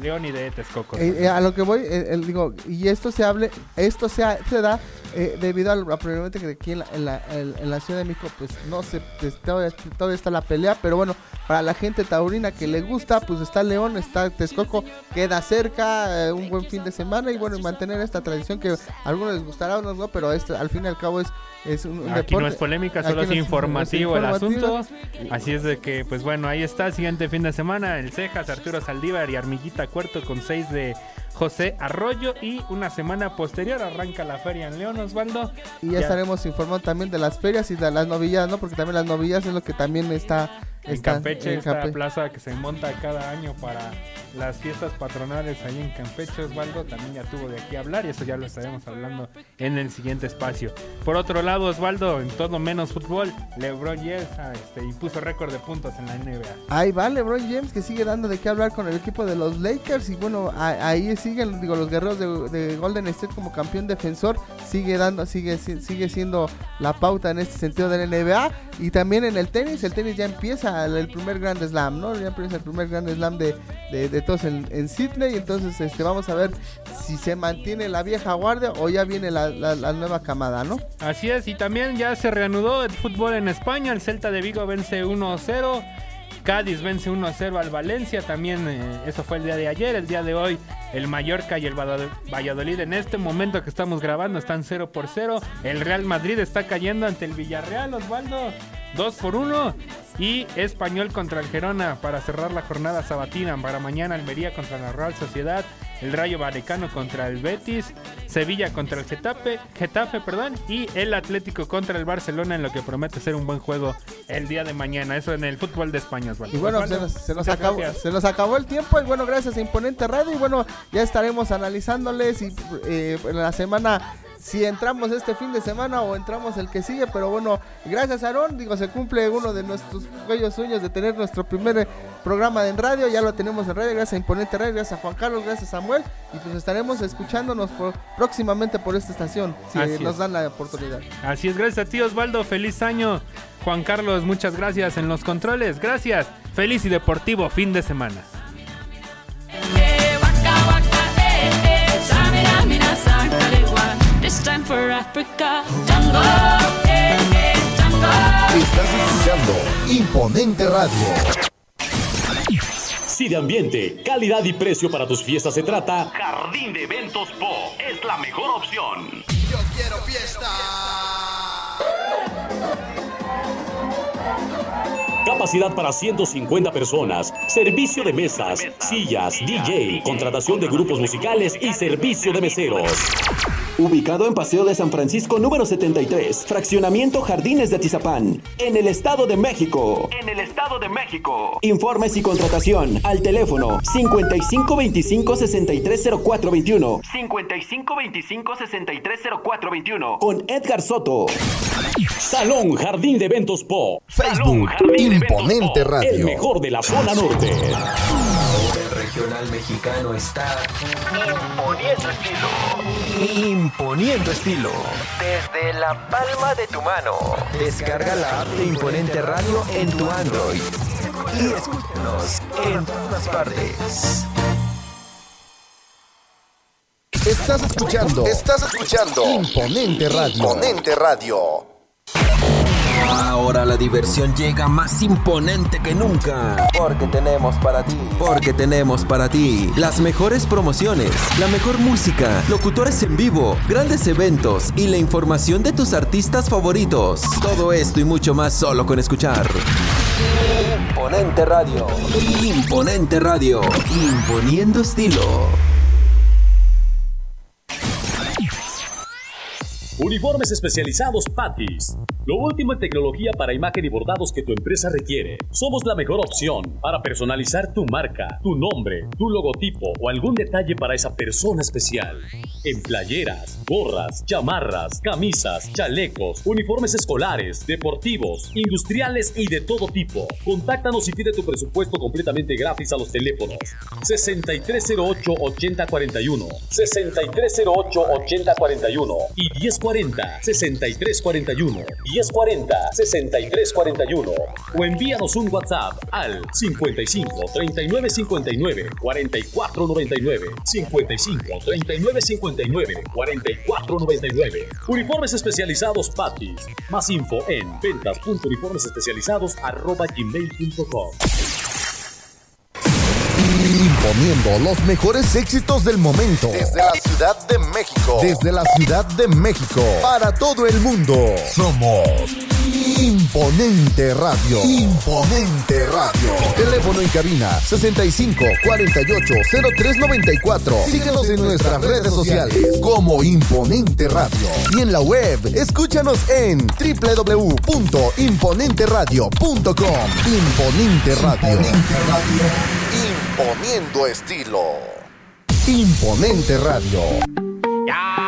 León y de Texcoco.
Eh, eh, a lo que voy, eh, digo, y esto se hable, esto se, se da eh, debido a que aquí en la, en, la, Ciudad de México, pues no se, pues, todavía, todavía está la pelea, pero bueno, para la gente taurina que le gusta, pues está León, está Texcoco, queda cerca, un buen fin de semana y bueno, mantener esta tradición que a algunos les gustará, a otros no, pero esto al fin y al cabo es, es un, un
Aquí no es polémica, solo
no
es
es-
informativo el asunto. Así es de que, pues bueno, ahí está, siguiente fin de semana, el Cejas, Arturo Saldívar y Armillita Cuarto con seis de José Arroyo. Y una semana posterior arranca la feria en León, Osvaldo.
Y ya, estaremos informando también de las ferias y de las novillas, ¿no? Porque también las novillas es lo que también está...
En Campeche,
en
esta plaza que se monta cada año para las fiestas patronales ahí en Campeche, Osvaldo, también ya tuvo de aquí a hablar y eso ya lo estaremos hablando en el siguiente espacio. Por otro lado, Osvaldo, en todo menos fútbol, LeBron James ah, este, impuso récord de puntos en la NBA.
Ahí va LeBron James que sigue dando de qué hablar con el equipo de los Lakers y bueno, a- ahí siguen, digo, los guerreros de, de Golden State como campeón defensor, sigue dando, sigue, si- sigue siendo la pauta en este sentido de la NBA y también en el tenis, el tenis ya empieza el, primer Grand Slam, ¿no? Ya el primer Grand Slam de, de, todos en, en Sydney, entonces este vamos a ver si se mantiene la vieja guardia o ya viene la, la- nueva camada, ¿no?
Así es, y también ya se reanudó el fútbol en España. El Celta de Vigo vence 1-0. Cádiz vence 1-0 al Valencia. También eh, eso fue el día de ayer. El día de hoy, el Mallorca y el Valladolid en este momento que estamos grabando están 0 por 0. El Real Madrid está cayendo ante el Villarreal, Osvaldo. 2 por 1. Y Español contra el Gerona para cerrar la jornada sabatina. Para mañana Almería contra la Real Sociedad. El Rayo Vallecano contra el Betis. Sevilla contra el Getafe, Getafe perdón, y el Atlético contra el Barcelona en lo que promete ser un buen juego el día de mañana. Eso en el fútbol de España, Osvaldo.
Y bueno, se nos, se nos
muchas
acabó, se nos acabó el tiempo y bueno, gracias a Imponente Radio y bueno, ya estaremos analizándoles y eh, en la semana si entramos este fin de semana o entramos el que sigue, pero bueno, gracias Aarón, digo, se cumple uno de nuestros bellos sueños de tener nuestro primer eh, programa en radio, ya lo tenemos en radio, gracias a Imponente Radio, gracias a Juan Carlos, gracias a Samuel y pues estaremos escuchándonos por- próximamente por esta estación, si
Así
nos
es.
dan la oportunidad.
Así es, gracias a ti Osvaldo, feliz año. Juan Carlos, muchas gracias en los controles. Gracias. Feliz y deportivo fin de semana.
This time for Africa. Django, eh, eh, Django.
Estás escuchando Imponente Radio.
Si de ambiente, calidad y precio para tus fiestas se trata,
Jardín de Eventos Po es la mejor opción.
Yo quiero fiesta.
Capacidad para 150 personas, servicio de mesas, sillas, DJ, contratación de grupos musicales y servicio de meseros.
Ubicado en Paseo de San Francisco número 73, Fraccionamiento Jardines de Atizapán, en el Estado de México.
En el Estado de México.
Informes y contratación al teléfono 5525-630421
5525-630421.
con Edgar Soto.
Salón Jardín de Eventos Po.
Facebook Imponente Radio.
El mejor de la zona norte.
Regional mexicano está imponiendo estilo. Imponiendo estilo. Desde la palma de tu mano. Descarga la app de Imponente Radio en tu Android. Y escúchanos en todas partes.
Estás escuchando, estás escuchando Imponente Radio. Imponente Radio.
La diversión llega más imponente que nunca. Porque tenemos para ti. Porque tenemos para ti las mejores promociones, la mejor música, locutores en vivo, grandes eventos y la información de tus artistas favoritos. Todo esto y mucho más solo con escuchar. Imponente Radio. Imponente Radio. Imponiendo estilo.
Uniformes especializados Patis. Lo último en tecnología para imagen y bordados que tu empresa requiere. Somos la mejor opción para personalizar tu marca, tu nombre, tu logotipo o algún detalle para esa persona especial. En playeras, gorras, chamarras, camisas, chalecos, uniformes escolares, deportivos, industriales y de todo tipo. Contáctanos y pide tu presupuesto completamente gratis a los teléfonos 6308-8041, 6308-8041 y 1040 6341 1040 6341 o envíanos un WhatsApp al 55 39 59 44 99 55 39 59 44 99 Uniformes especializados Patis. Más info en ventas.uniformesespecializados@gmail.com.
Imponiendo los mejores éxitos del momento. Desde la Ciudad de México. Desde la Ciudad de México. Para todo el mundo. Somos Imponente Radio. Imponente Radio. Teléfono en cabina 65 48 03 94. Síguenos en nuestras redes sociales como Imponente Radio. Y en la web, escúchanos en www.imponenteradio.com. Imponente Radio. Imponiendo estilo. Imponente Radio.
Ya